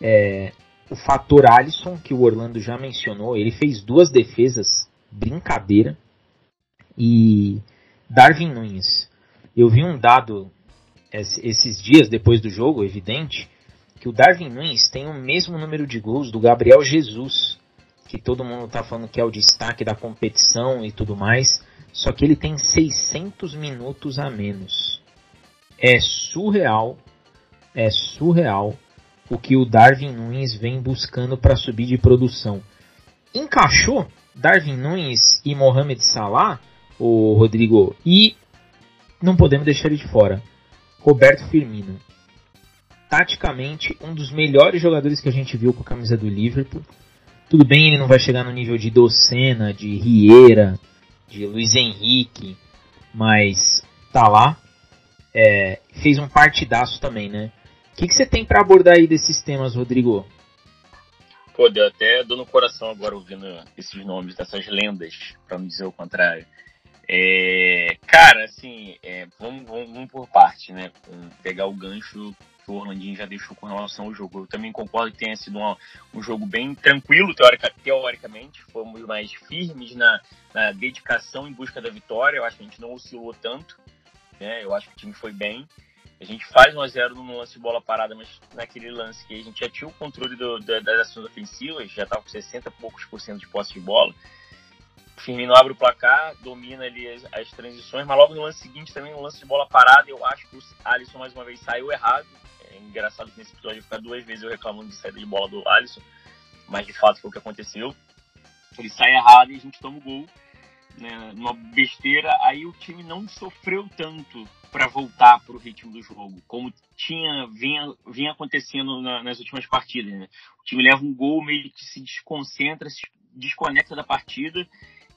é, o fator Alisson, que o Orlando já mencionou. Ele fez duas defesas, brincadeira. E Darwin Nunes. Eu vi um dado esses dias depois do jogo, evidente, que o Darwin Nunes tem o mesmo número de gols do Gabriel Jesus, que todo mundo está falando que é o destaque da competição e tudo mais, só que ele tem 600 minutos a menos. É surreal, é surreal o que o Darwin Nunes vem buscando para subir de produção. Encaixou Darwin Nunes e Mohamed Salah, o Rodrigo, e não podemos deixar ele de fora. Roberto Firmino. Taticamente, um dos melhores jogadores que a gente viu com a camisa do Liverpool. Tudo bem, ele não vai chegar no nível de Docena, de Riera, de Luiz Henrique, mas tá lá. É, fez um partidaço também, né? O que, você tem para abordar aí desses temas, Rodrigo? Pô, deu até dor no coração agora ouvindo esses nomes, dessas lendas, para não dizer o contrário. É, cara, assim, é, vamos, vamos, vamos, por parte, né? Pegar o gancho que o Orlandinho já deixou com relação ao jogo. Eu também concordo que tenha sido um jogo bem tranquilo, teoricamente. Fomos mais firmes na, na, dedicação em busca da vitória. Eu acho que a gente não oscilou tanto. Né? Eu acho que o time foi bem. A gente faz 1x0 no lance de bola parada, mas naquele lance que a gente já tinha o controle do, da, das ações ofensivas, já estava com 60 e poucos por cento de posse de bola. Firmino abre o placar, domina ali as, as, transições, mas logo no lance seguinte também, no lance de bola parada, eu acho que o Alisson mais uma vez saiu errado. Engraçado que nesse episódio ficar duas vezes eu reclamando de saída de bola do Alisson, mas de fato foi o que aconteceu. Ele sai errado e a gente toma o gol, né, numa besteira. Aí o time não sofreu tanto para voltar para o ritmo do jogo, como tinha vinha, vinha acontecendo na, nas últimas partidas. Né? O time leva um gol, meio que se desconcentra, se desconecta da partida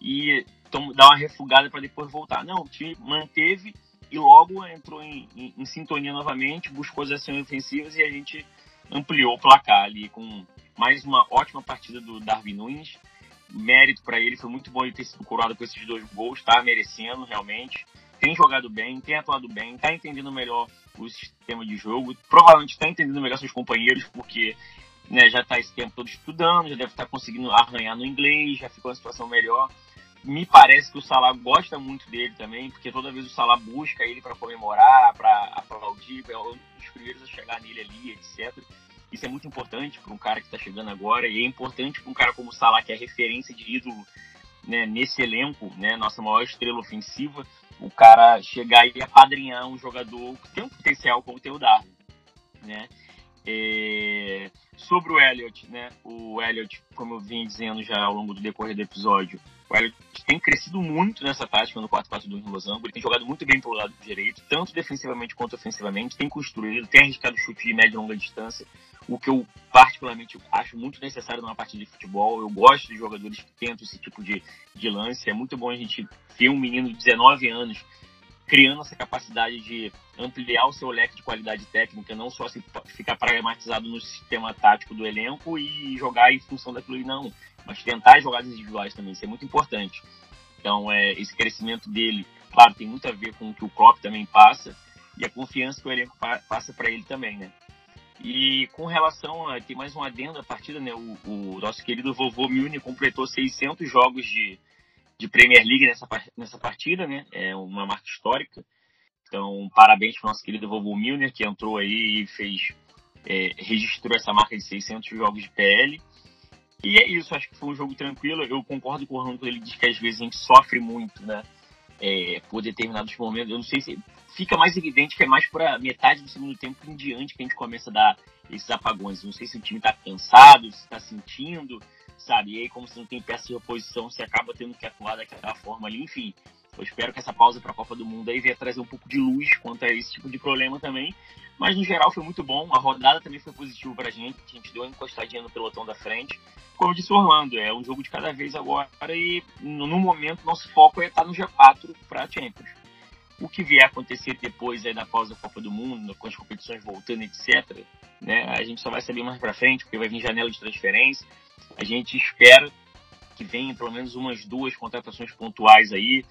e dá uma refugada para depois voltar. Não, o time manteve e logo entrou em, em, em sintonia novamente, buscou as ações ofensivas e a gente ampliou o placar ali com mais uma ótima partida do Darwin Nunes. Mérito para ele, foi muito bom ele ter sido coroado com esses dois gols, tá merecendo realmente. Tem jogado bem, tem atuado bem, tá entendendo melhor o sistema de jogo, provavelmente está entendendo melhor seus companheiros, porque né, já está esse tempo todo estudando, já deve estar tá conseguindo arranhar no inglês, já ficou uma situação melhor me parece que o Salah gosta muito dele também, porque toda vez o Salah busca ele para comemorar, para aplaudir, é um dos primeiros a chegar nele ali, etc. Isso é muito importante para um cara que está chegando agora e é importante para um cara como o Salah, que é referência de ídolo né, nesse elenco, né, nossa maior estrela ofensiva, o cara chegar e apadrinhar um jogador que tem um potencial como tem o Darwin, né? É... Sobre o Elliot, né? O Elliot, como eu vim dizendo já ao longo do decorrer do episódio, o Elliot tem crescido muito nessa tática no 4-4-2 no Losango. Ele tem jogado muito bem pelo lado direito, tanto defensivamente quanto ofensivamente. Tem construído, tem arriscado chute de média e longa distância, o que eu particularmente acho muito necessário numa partida de futebol. Eu gosto de jogadores que tentam esse tipo de, de lance. É muito bom a gente ver um menino de 19 anos criando essa capacidade de ampliar o seu leque de qualidade técnica, não só se ficar pragmatizado no sistema tático do elenco e jogar em função daquilo, não mas tentar jogadas individuais também, isso é muito importante. Então, é, esse crescimento dele, claro, tem muito a ver com o que o Klopp também passa e a confiança que o elenco passa para ele também, né? E com relação a, tem mais um adendo à partida, né? O, o nosso querido vovô Milne completou 600 jogos de, de Premier League nessa, nessa partida, né? É uma marca histórica. Então, parabéns para o nosso querido vovô Milner, que entrou aí e fez, é, registrou essa marca de 600 jogos de PL. E é isso, acho que foi um jogo tranquilo. Eu concordo com o Orlando quando ele diz que às vezes a gente sofre muito, né? É, por determinados momentos. Eu não sei se fica mais evidente que é mais para metade do segundo tempo em diante que a gente começa a dar esses apagões. Não sei se o time está cansado, se está sentindo, sabe? E aí, como se não tem peça de oposição, você acaba tendo que atuar daquela forma ali. Enfim, eu espero que essa pausa para a Copa do Mundo aí venha trazer um pouco de luz quanto a esse tipo de problema também. Mas no geral foi muito bom. A rodada também foi positiva para a gente. A gente deu uma encostadinha no pelotão da frente. Como eu disse Orlando, é um jogo de cada vez agora e no, momento nosso foco é estar no G4 para Champions. O que vier acontecer depois aí da pausa da Copa do Mundo, com as competições voltando, etc., né, a gente só vai saber mais para frente, porque vai vir janela de transferência. A gente espera que venha pelo menos umas duas contratações pontuais aí.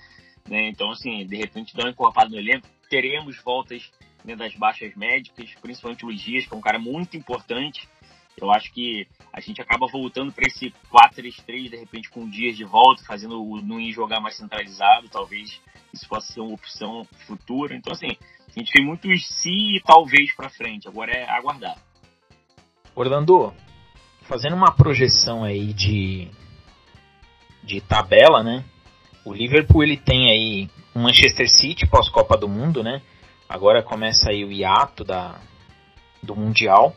Né? Então, assim, de repente, dar uma encorpada no elenco, teremos voltas né, das baixas médicas, principalmente o Dias, que é um cara muito importante. Eu acho que a gente acaba voltando para esse 4-3-3, de repente, com dias de volta, fazendo o Nui jogar mais centralizado, talvez isso possa ser uma opção futura. Então, assim, a gente tem muitos se e talvez para frente, agora é aguardar. Orlando, fazendo uma projeção aí de, de tabela, né? O Liverpool ele tem aí o Manchester City pós Copa do Mundo, né? Agora começa aí o hiato da, do Mundial.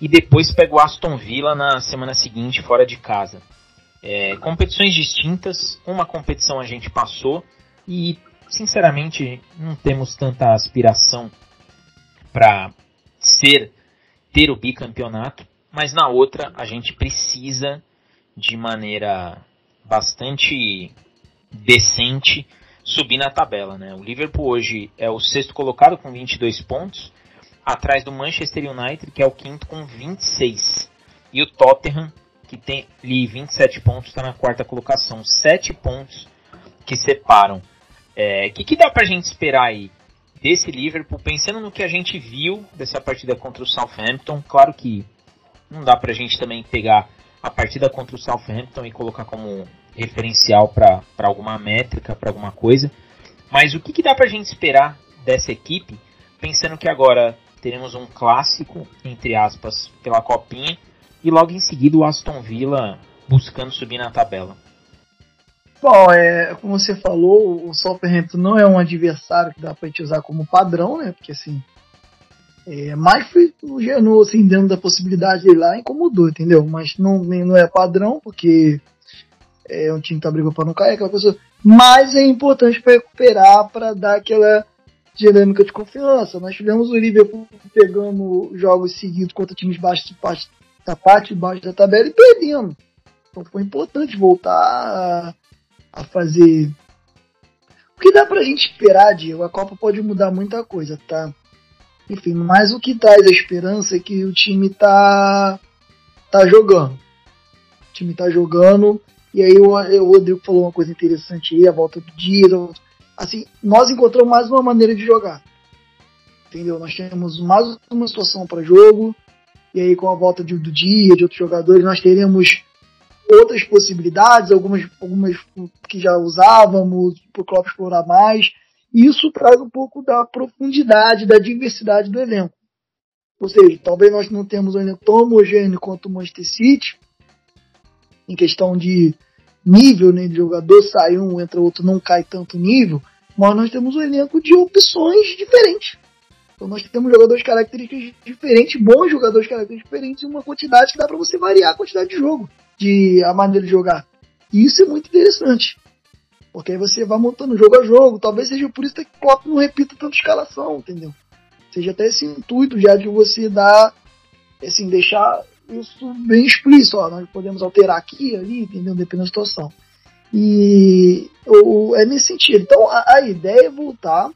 E depois pega o Aston Villa na semana seguinte fora de casa. É, competições distintas, uma competição a gente passou e sinceramente não temos tanta aspiração para ser ter o bicampeonato, mas na outra a gente precisa de maneira bastante decente subir na tabela. Né? O Liverpool hoje é o sexto colocado com 22 pontos, atrás do Manchester United, que é o quinto com 26. E o Tottenham, que tem ali 27 pontos, está na quarta colocação. 7 pontos que separam. O é, que, que dá para a gente esperar aí desse Liverpool, pensando no que a gente viu dessa partida contra o Southampton? Claro que não dá para a gente também pegar a partida contra o Southampton e colocar como referencial para alguma métrica, para alguma coisa. Mas o que, que dá para a gente esperar dessa equipe pensando que agora teremos um clássico, entre aspas, pela Copinha, e logo em seguida o Aston Villa buscando subir na tabela. Bom, é, como você falou, o Southampton não é um adversário que dá pra gente usar como padrão, né? Porque assim, é, mais foi o Genoa, assim, dentro da possibilidade dele lá, incomodou, entendeu? Mas não, não é padrão, porque é um time que tá brigando pra não cair, aquela coisa. Mas é importante para recuperar, para dar aquela dinâmica de confiança. Nós tivemos o Liverpool pegando jogos seguidos contra times baixos da parte de baixo da tabela e perdendo. Então foi importante voltar a, a fazer. O que dá pra gente esperar, Diego? A Copa pode mudar muita coisa, tá? Enfim, mas o que traz a esperança é que o time tá, tá jogando. O time tá jogando. E aí o, o Rodrigo falou uma coisa interessante aí, a volta do dia. Assim, nós encontramos mais uma maneira de jogar. Entendeu? Nós temos mais uma situação para jogo. E aí com a volta de, do dia, de outros jogadores, nós teremos outras possibilidades, algumas, algumas que já usávamos, para o Klopp explorar mais. E isso traz um pouco da profundidade, da diversidade do elenco. Ou seja, talvez nós não temos um elenco tão homogêneo quanto o Manchester City, em questão de nível né, de jogador, sai um, entra outro, não cai tanto nível, mas nós temos um elenco de opções diferentes. Então nós temos jogadores de características diferentes, bons jogadores de características diferentes, e uma quantidade que dá para você variar a quantidade de jogo, de a maneira de jogar. E isso é muito interessante. Porque aí você vai montando jogo a jogo. Talvez seja por isso que o Klopp não repita tanto escalação, entendeu? Seja até esse intuito já de você dar, assim, deixar isso bem explícito. Ó, nós podemos alterar aqui, ali, entendeu? Dependendo da situação. E o, é nesse sentido. Então a, a, ideia é voltar,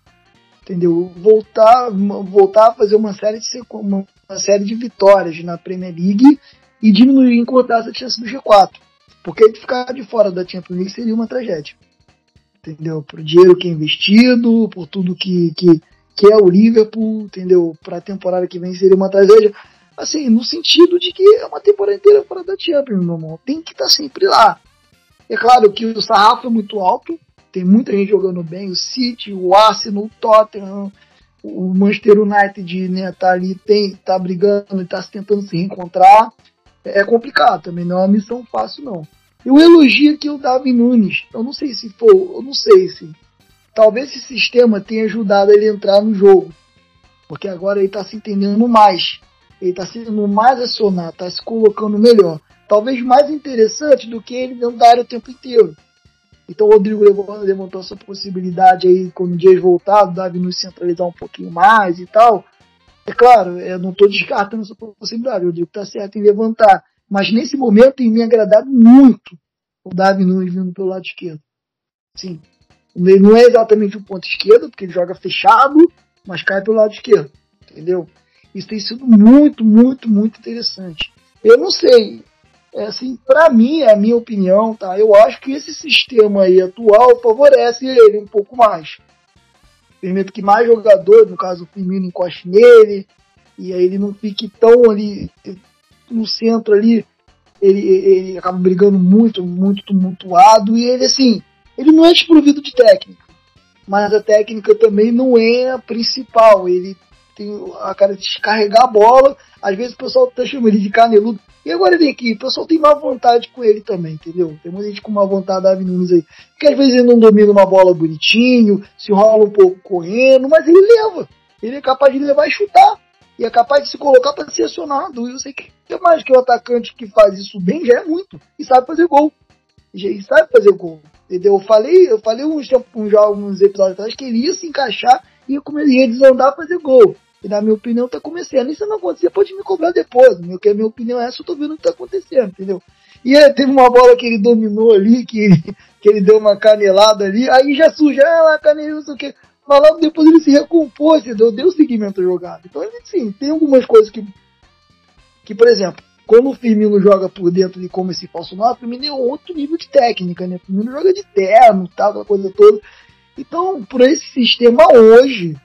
entendeu? Voltar, voltar a fazer uma série de uma, uma série de vitórias na Premier League e diminuir, encurtar essa chance do G4. Porque ficar de fora da Champions League seria uma tragédia entendeu? Por dinheiro que é investido, por tudo que, que, que é o Liverpool, entendeu? Para a temporada que vem seria uma tragédia. Assim, no sentido de que é uma temporada inteira fora da Champions, meu irmão. Tem que estar tá sempre lá. É claro que o sarrafo é muito alto, tem muita gente jogando bem, o City, o Arsenal, o Tottenham, o Manchester United, né, tá ali, tem, tá brigando e tá tentando se reencontrar. É complicado também, não é uma missão fácil não. Eu elogio aqui o Davi Nunes. Eu não sei se for, eu não sei se. Talvez esse sistema tenha ajudado ele a entrar no jogo. Porque agora ele está se entendendo mais. Ele está sendo mais acionado, está se colocando melhor. Talvez mais interessante do que ele não dar o tempo inteiro. Então o Rodrigo levantou essa possibilidade aí, quando o Dias voltar, o Davi Nunes centralizar um pouquinho mais e tal. É claro, eu não estou descartando essa possibilidade. O Rodrigo está certo em levantar. Mas nesse momento tem me agradado muito o Davi Nunes vindo pelo lado esquerdo. Sim. Ele não é exatamente o ponto esquerdo, porque ele joga fechado, mas cai pelo lado esquerdo. Entendeu? Isso tem sido muito, muito, muito interessante. Eu não sei. É assim, para mim, é a minha opinião, tá? Eu acho que esse sistema aí atual favorece ele um pouco mais. Permite que mais jogadores, no caso o Firmino, encoste nele, e aí ele não fique tão ali no centro ali, ele, ele acaba brigando muito, muito tumultuado, e ele, assim, ele não é desprovido de técnica, mas a técnica também não é a principal, ele tem a cara de descarregar a bola, às vezes o pessoal tá chamando ele de caneludo, e agora vem aqui, o pessoal tem má vontade com ele também, entendeu? Tem muita gente com má vontade da Nunes aí. Porque às vezes ele não domina uma bola bonitinho, se rola um pouco correndo, mas ele leva. Ele é capaz de levar e chutar e é capaz de se colocar para ser acionado. E eu sei que é mais que o atacante que faz isso bem já é muito e sabe fazer gol. E sabe fazer gol. Entendeu? Eu falei, eu falei uns, uns, uns episódios atrás que ele ia se encaixar e ia desandar a fazer gol. E na minha opinião tá começando. Se não acontecer, pode me cobrar depois. Meu, que a minha opinião é essa, eu tô vendo o que tá acontecendo, entendeu? E aí, teve uma bola que ele dominou ali, que que ele deu uma canelada ali, aí já suja, ah, canelou, não sei o que. Mas logo depois ele se recompôs, deu, deu seguimento à jogada. Então, ele, sim, tem algumas coisas que, que, por exemplo, quando o Firmino joga por dentro de como esse falso 9, o Firmino é outro nível de técnica, né? O Firmino joga de terno, tal, aquela coisa toda. Então, por esse sistema hoje,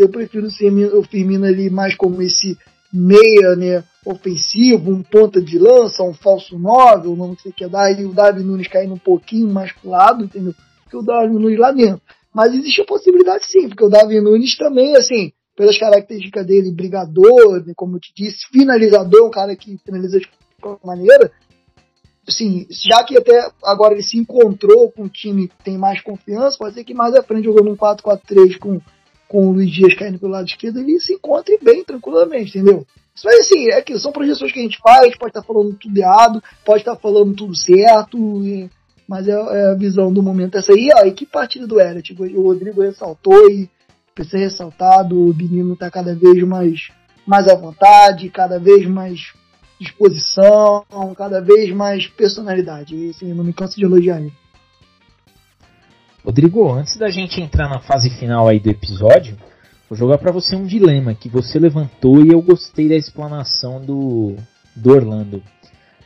eu prefiro o Firmino ali mais como esse meia, né? Ofensivo, um ponta de lança, um falso 9, o nome que você quer dar, e o Davi Nunes caindo um pouquinho mais pro lado, entendeu? Que o Davi Nunes lá dentro. Mas existe a possibilidade sim, porque o Davi Nunes também, assim, pelas características dele, brigador, né, como eu te disse, finalizador, um cara que finaliza de qualquer maneira. Assim, já que até agora ele se encontrou com um time que tem mais confiança, pode ser que mais à frente, jogando um 4-4-3 com, com o Luiz Dias caindo pelo lado esquerdo, ele se encontre bem, tranquilamente, entendeu? Mas assim, é que são projeções que a gente faz, pode estar falando tudo errado, pode estar falando tudo certo, mas é, é, a visão do momento essa aí, ó, e que partida do tipo, o Rodrigo ressaltou e precisa ressaltado, o menino está cada vez mais, mais à vontade, cada vez mais disposição, cada vez mais personalidade. E assim, não me canso de elogiar ele. Rodrigo, antes da gente entrar na fase final aí do episódio, vou jogar para você um dilema que você levantou e eu gostei da explanação do, do Orlando.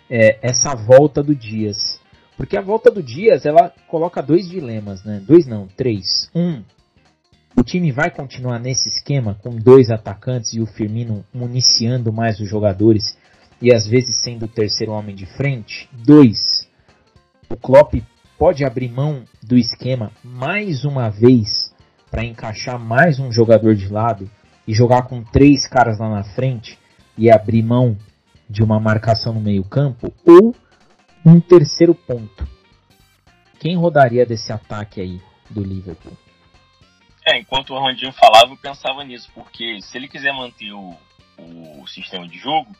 É, essa volta do Dias. Porque a volta do Dias, ela coloca dois dilemas, né? Dois não, três. Um, o time vai continuar nesse esquema com dois atacantes e o Firmino municiando mais os jogadores e às vezes sendo o terceiro homem de frente. Dois, o Klopp pode abrir mão do esquema mais uma vez para encaixar mais um jogador de lado e jogar com três caras lá na frente e abrir mão de uma marcação no meio campo ou um terceiro ponto. Quem rodaria desse ataque aí do Liverpool? É, enquanto o Rondinho falava, eu pensava nisso, porque se ele quiser manter o, o sistema de jogo,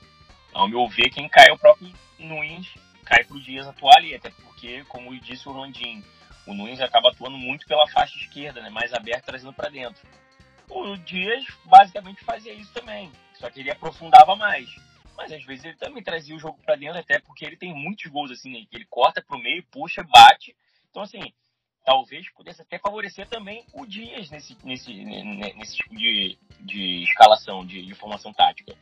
ao meu ver, quem cai é o próprio Nunes, cai para o Dias atuar ali, até porque, como disse o Rondinho, o Nunes acaba atuando muito pela faixa esquerda, né, mais aberto, trazendo para dentro. O Dias basicamente fazia isso também, só que ele aprofundava mais. Mas às vezes ele também trazia o jogo para dentro, até porque ele tem muitos gols assim, né, que ele corta para o meio, puxa, bate. Então, assim, talvez pudesse até favorecer também o Dias nesse, nesse, nesse tipo de, de escalação, de, de formação tática.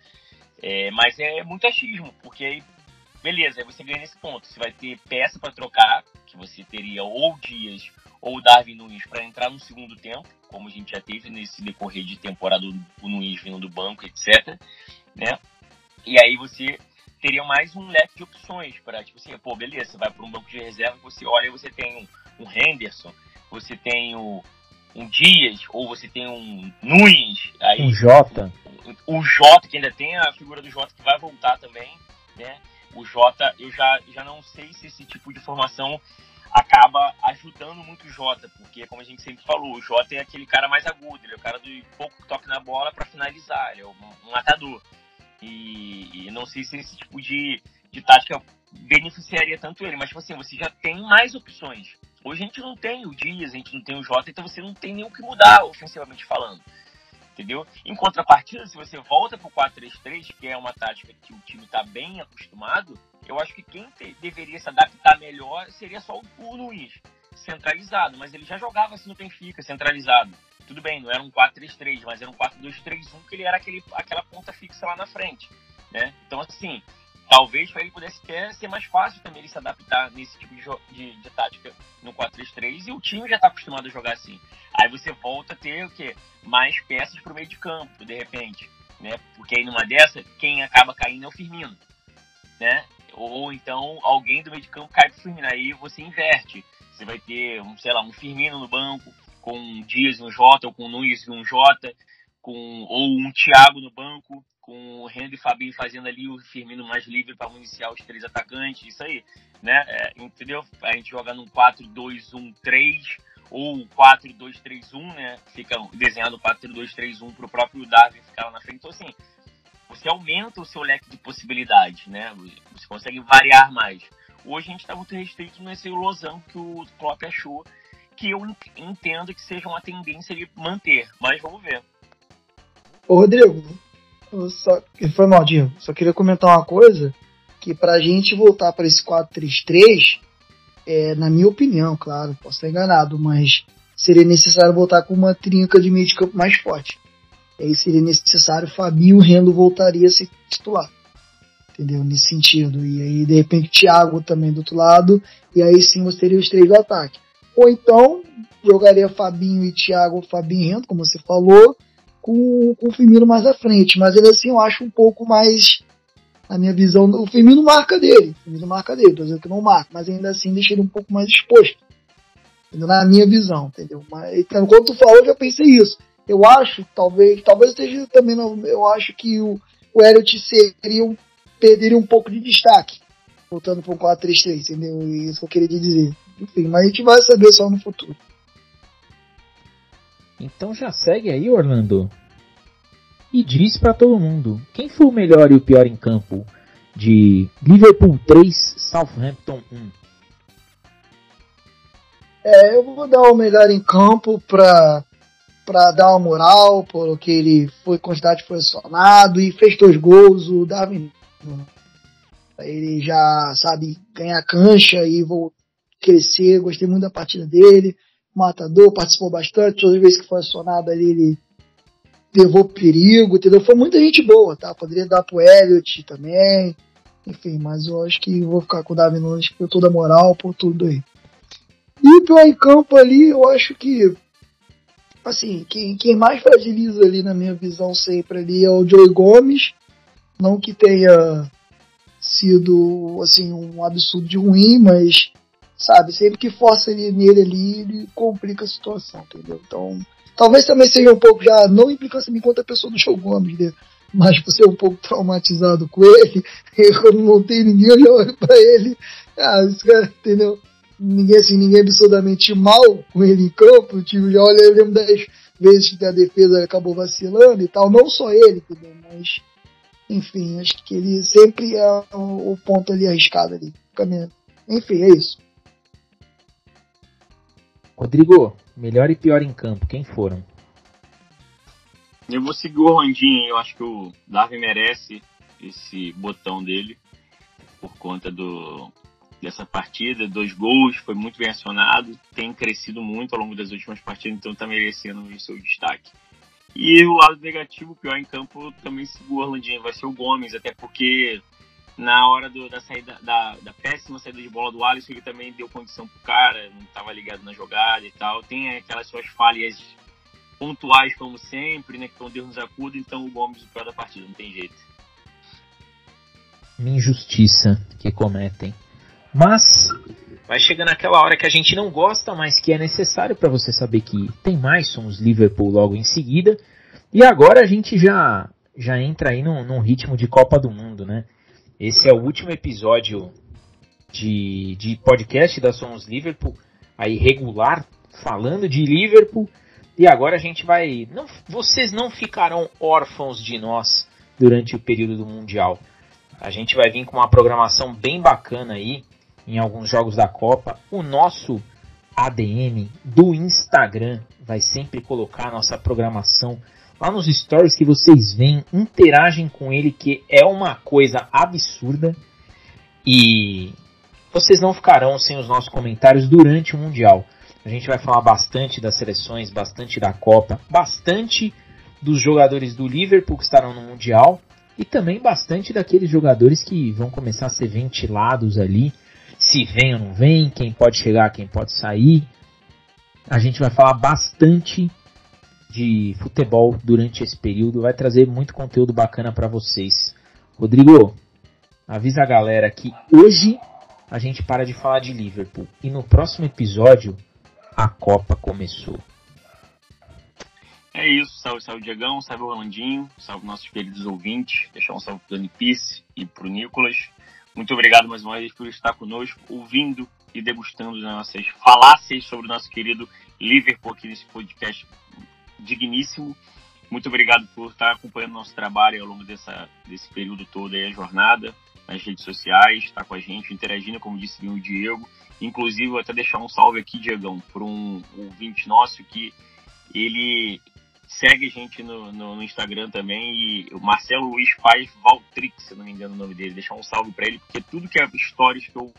É, mas é muito achismo, porque aí, beleza, aí você ganha nesse ponto. Você vai ter peça para trocar, que você teria ou Dias ou Darwin Nunes para entrar no segundo tempo, como a gente já teve nesse decorrer de temporada o Nunes vindo do banco, etc. Né? E aí você teria mais um leque de opções para, tipo assim, pô, beleza, você vai para um banco de reserva, você olha, você tem um um Henderson, você tem o, um Dias, ou você tem um Nunes. Aí, um Jota. O, o Jota, que ainda tem a figura do Jota que vai voltar também, né? O Jota, eu já, já não sei se esse tipo de formação acaba ajudando muito o Jota, porque como a gente sempre falou, o Jota é aquele cara mais agudo, ele é o cara do pouco toque na bola para finalizar, ele é um, matador. E, e, não sei se esse tipo de, de tática beneficiaria tanto ele, mas tipo assim, você já tem mais opções. Hoje a gente não tem o Dias, a gente não tem o Jota, então você não tem nem o que mudar ofensivamente falando. Entendeu? Em contrapartida, se você volta pro 4-3-3, que é uma tática que o time está bem acostumado, eu acho que quem te, deveria se adaptar melhor seria só o, o Luiz, centralizado. Mas ele já jogava assim no Benfica, centralizado. Tudo bem, não era um 4-3-3, mas era um 4-2-3-1, que ele era aquele, aquela ponta fixa lá na frente. Né? Então, assim, talvez para ele pudesse ser mais fácil também ele se adaptar nesse tipo de, de, de tática no 4-3-3 e o time já está acostumado a jogar assim. Aí você volta a ter o quê? Mais peças para o meio de campo, de repente, né? Porque aí numa dessa, quem acaba caindo é o Firmino, né? Ou então alguém do meio de campo cai pro Firmino, aí você inverte. Você vai ter, um, sei lá, um Firmino no banco, com um Dias e um Jota, ou com um Nunes e um Jota, com, ou um Thiago no banco, com o Henry e Fabinho fazendo ali o Firmino mais livre para municiar os três atacantes, isso aí, né? É, entendeu? A gente joga num 4-2-1-3 ou 4-2-3-1, né? Fica desenhado 4-2-3-1 para o próprio Darwin ficar lá na frente. Então, assim, você aumenta o seu leque de possibilidades, né? Você consegue variar mais. Hoje a gente está muito restrito nesse losão que o Klopp achou, que eu entendo que seja uma tendência de manter, mas vamos ver. Ô Rodrigo, só, foi mal, Dinho. Só queria comentar uma coisa, que pra gente voltar para esse 4-3-3, é, na minha opinião, claro, posso estar enganado, mas seria necessário voltar com uma trinca de meio de campo mais forte. E aí seria necessário Fabinho Rendo voltaria a ser titular. Entendeu? Nesse sentido. E aí, de repente, Thiago também do outro lado. E aí sim você teria os três do ataque. Ou então, jogaria Fabinho e Thiago, Fabinho Rendo, como você falou com, com o Firmino mais à frente. Mas ainda assim eu acho um pouco mais, na minha visão, o Firmino marca dele. O Firmino marca dele, tô dizendo que não marca, mas ainda assim deixa ele um pouco mais exposto. Na minha visão, entendeu? Mas, então, quando tu falou, eu já pensei isso. eu acho, talvez, talvez esteja também, não, eu acho que o, o Elliot seria um, perderia um pouco de destaque, voltando um 4-3-3, entendeu? Isso que eu queria dizer. Enfim, mas a gente vai saber só no futuro. Então já segue aí, Orlando. E diz para todo mundo, quem foi o melhor e o pior em campo de Liverpool 3, Southampton 1? É, eu vou dar o melhor em campo para para dar uma moral, porque ele foi quantidade foi acionado e fez dois gols, o Darwin ele já sabe ganhar cancha e vou crescer, gostei muito da partida dele, matador, participou bastante, todas as vezes que foi acionado ali ele levou perigo, entendeu? Foi muita gente boa, tá? Poderia dar pro Elliot também, enfim, mas eu acho que vou ficar com o Davi Nunes por toda a moral, por tudo aí. E o pior em campo ali, eu acho que assim, quem, quem mais fragiliza ali na minha visão sempre ali é o Joey Gomes. Não que tenha sido assim um absurdo de ruim, mas sabe, sempre que força ele, nele ali, ele complica a situação, entendeu? Então, talvez também seja um pouco já, não implicância enquanto a pessoa do Joe Gomes, né? mas por ser um pouco traumatizado com ele, eu, não tem ninguém, olho pra ele, ah, esse cara, entendeu? ninguém assim, ninguém absurdamente mal com ele em campo. Tipo, já olha, eu lembro das vezes que a defesa acabou vacilando e tal. Não só ele, entendeu? Mas, enfim, acho que ele sempre é o, o ponto ali arriscado ali. Enfim, é isso. Rodrigo, melhor e pior em campo, quem foram? Eu vou seguir o Rondinho, eu acho que o Darwin merece esse botão dele por conta do, dessa partida, dois gols, foi muito bem acionado, tem crescido muito ao longo das últimas partidas, então está merecendo o seu destaque. E o lado negativo, pior em campo, também segura o Orlandinho, vai ser o Gomes, até porque na hora do, da saída da, da, péssima saída de bola do Alisson, ele também deu condição pro cara, não estava ligado na jogada e tal. Tem aquelas suas falhas pontuais, como sempre, né? Que então Deus nos acuda, então o Gomes o pior da partida, não tem jeito. Injustiça que cometem. Mas vai chegando aquela hora que a gente não gosta, mas que é necessário para você saber que tem mais somos Liverpool logo em seguida. E agora a gente já já entra aí num, num ritmo de Copa do Mundo, né? Esse é o último episódio de, de podcast da Somos Liverpool, aí regular, falando de Liverpool. E agora a gente vai. Não, vocês não ficarão órfãos de nós durante o período do Mundial. A gente vai vir com uma programação bem bacana aí em alguns jogos da Copa. O nosso ADM do Instagram vai sempre colocar a nossa programação lá nos stories que vocês veem, interagem com ele, que é uma coisa absurda. E vocês não ficarão sem os nossos comentários durante o Mundial. A gente vai falar bastante das seleções, bastante da Copa, bastante dos jogadores do Liverpool que estarão no Mundial e também bastante daqueles jogadores que vão começar a ser ventilados ali se vem ou não vem, quem pode chegar, quem pode sair. A gente vai falar bastante de futebol durante esse período, vai trazer muito conteúdo bacana para vocês. Rodrigo, avisa a galera que hoje a gente para de falar de Liverpool e no próximo episódio a Copa começou. É isso, salve, salve Diegão, salve Rolandinho, salve nossos queridos ouvintes, deixar um salve pro Dani Pice e pro Nicolas. Muito obrigado mais uma vez por estar conosco, ouvindo e degustando as nossas falácias sobre o nosso querido Liverpool aqui nesse podcast digníssimo. Muito obrigado por estar acompanhando nosso trabalho ao longo dessa, desse período todo aí, a jornada, nas redes sociais, estar com a gente, interagindo, como disse o Diego. Inclusive, vou até deixar um salve aqui, Diegão, para um ouvinte nosso que ele segue a gente no, no, no, Instagram também. E o Marcelo Luiz Paz Valtrix, se não me engano o nome dele. Deixar um salve para ele, porque tudo que é histórias que eu,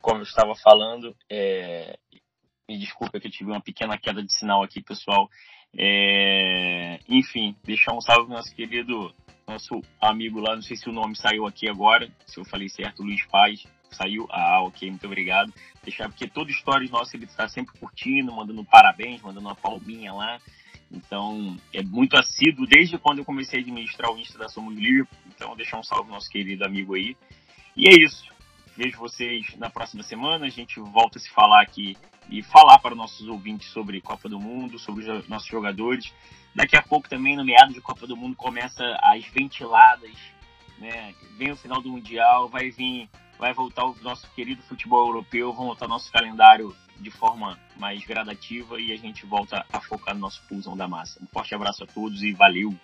como eu estava falando, é, me desculpa que eu tive uma pequena queda de sinal aqui, pessoal. É, enfim, deixar um salve pro nosso querido, nosso amigo lá, não sei se o nome saiu aqui agora, se eu falei certo, Luiz Paz. Saiu? Ah, ok, muito obrigado. Deixar, porque todo stories nosso ele está sempre curtindo, mandando parabéns, mandando uma palminha lá. Então, é muito assíduo desde quando eu comecei a administrar o Insta da Somos Livre. Então, deixar um salve nosso querido amigo aí. E é isso. Vejo vocês na próxima semana. A gente volta a se falar aqui e falar para nossos ouvintes sobre Copa do Mundo, sobre os nossos jogadores. Daqui a pouco também, no meado de Copa do Mundo, começa as ventiladas, né? Vem o final do Mundial, vai vir, vai voltar o nosso querido futebol europeu, vão voltar nosso calendário de forma mais gradativa e a gente volta a focar no nosso pulsão da massa. Um forte abraço a todos e valeu!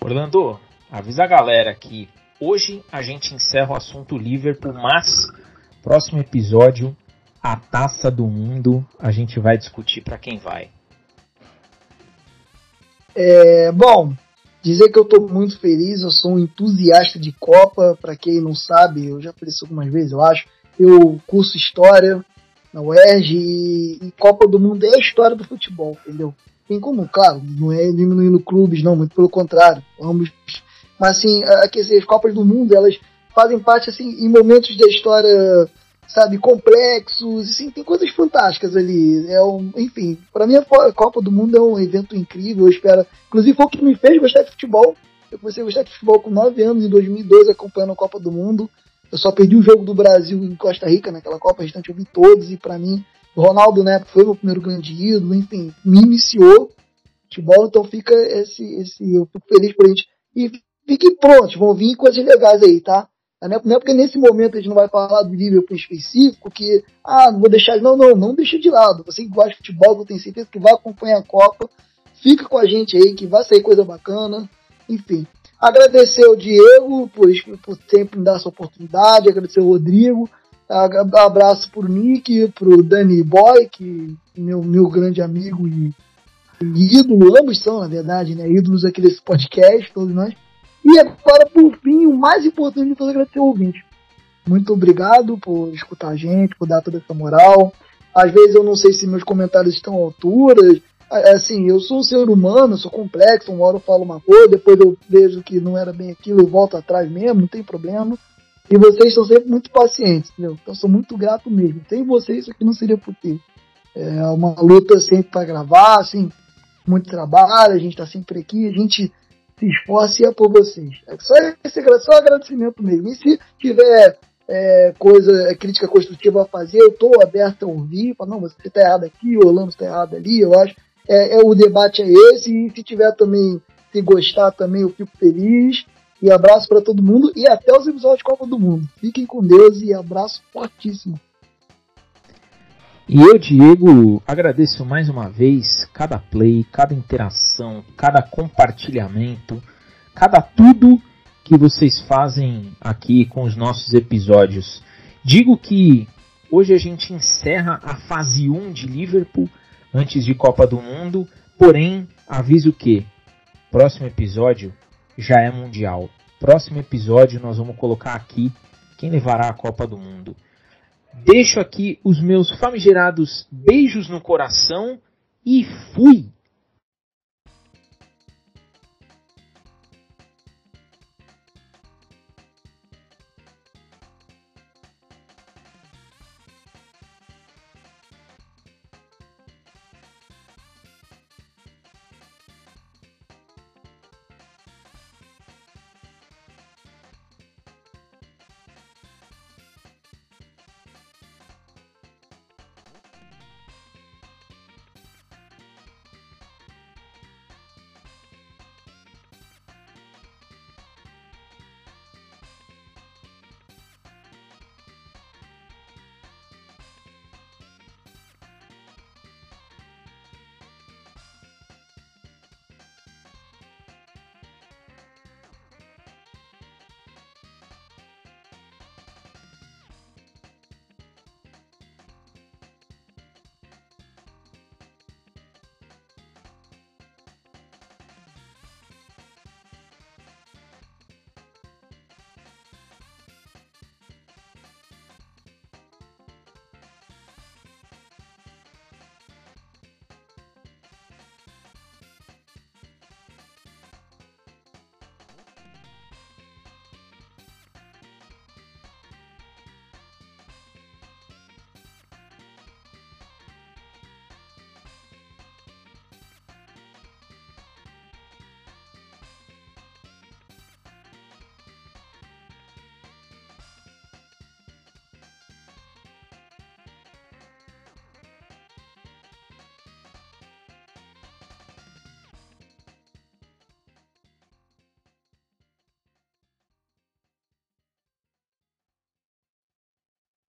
Orlando, avisa a galera que hoje a gente encerra o assunto Liverpool, mas próximo episódio, a taça do mundo, a gente vai discutir para quem vai. É, bom, dizer que eu estou muito feliz, eu sou um entusiasta de Copa, para quem não sabe, eu já falei isso algumas vezes, eu acho. Eu curso História na UERJ e, e Copa do Mundo é a história do futebol, entendeu? Tem como, claro, não é diminuindo clubes, não, muito pelo contrário, ambos. Mas assim, as Copas do Mundo, elas fazem parte, assim, em momentos da história sabe, complexos, assim, tem coisas fantásticas ali. É um, enfim, para mim a Copa do Mundo é um evento incrível, eu espero. Inclusive foi o que me fez gostar de futebol. Eu comecei a gostar de futebol com 9 anos, em 2012, acompanhando a Copa do Mundo. Eu só perdi o jogo do Brasil em Costa Rica, naquela Copa, restante eu vi todos, e para mim, Ronaldo, né, foi meu primeiro grande ídolo, enfim, me iniciou futebol, então fica esse, esse, eu fico feliz por gente. E fiquem prontos, vão vir coisas legais aí, tá? Não é porque nesse momento a gente não vai falar do Liverpool específico, que, ah, não vou deixar. Não, não, não deixa de lado. Você que gosta de futebol, eu tenho certeza que vai acompanhar a Copa. Fica com a gente aí, que vai sair coisa bacana. Enfim. Agradecer ao Diego por, por sempre me dar essa oportunidade, agradecer ao Rodrigo, abraço pro Nick, pro Danny Boy, que meu, meu grande amigo e, e ídolo, ambos são, na verdade, né? Ídolos aqui desse podcast, todos nós. E agora, por fim, o mais importante de tudo é agradecer ao ouvinte. Muito obrigado por escutar a gente, por dar toda essa moral. Às vezes eu não sei se meus comentários estão à altura. Assim, eu sou um ser humano, sou complexo, uma hora eu falo uma coisa, depois eu vejo que não era bem aquilo, eu volto atrás mesmo, não tem problema. E vocês são sempre muito pacientes, entendeu? Então sou muito grato mesmo. Sem vocês isso aqui não seria possível. É uma luta sempre para gravar, assim, muito trabalho, a gente tá sempre aqui, a gente se esforce e é por vocês. É só esse só agradecimento mesmo. E se tiver é, coisa, é, crítica construtiva a fazer, eu estou aberto a ouvir. Falar, não, você está errado aqui, o Orlando está errado ali. Eu acho é, é, o debate é esse. E se tiver também, se gostar também, eu fico feliz. E abraço para todo mundo e até os episódios de Copa do Mundo. Fiquem com Deus e abraço fortíssimo. E eu, Diego, agradeço mais uma vez cada play, cada interação, cada compartilhamento, cada tudo que vocês fazem aqui com os nossos episódios. Digo que hoje a gente encerra a fase 1 de Liverpool antes de Copa do Mundo, porém aviso que próximo episódio já é mundial. Próximo episódio nós vamos colocar aqui quem levará a Copa do Mundo. Deixo aqui os meus famigerados beijos no coração e fui!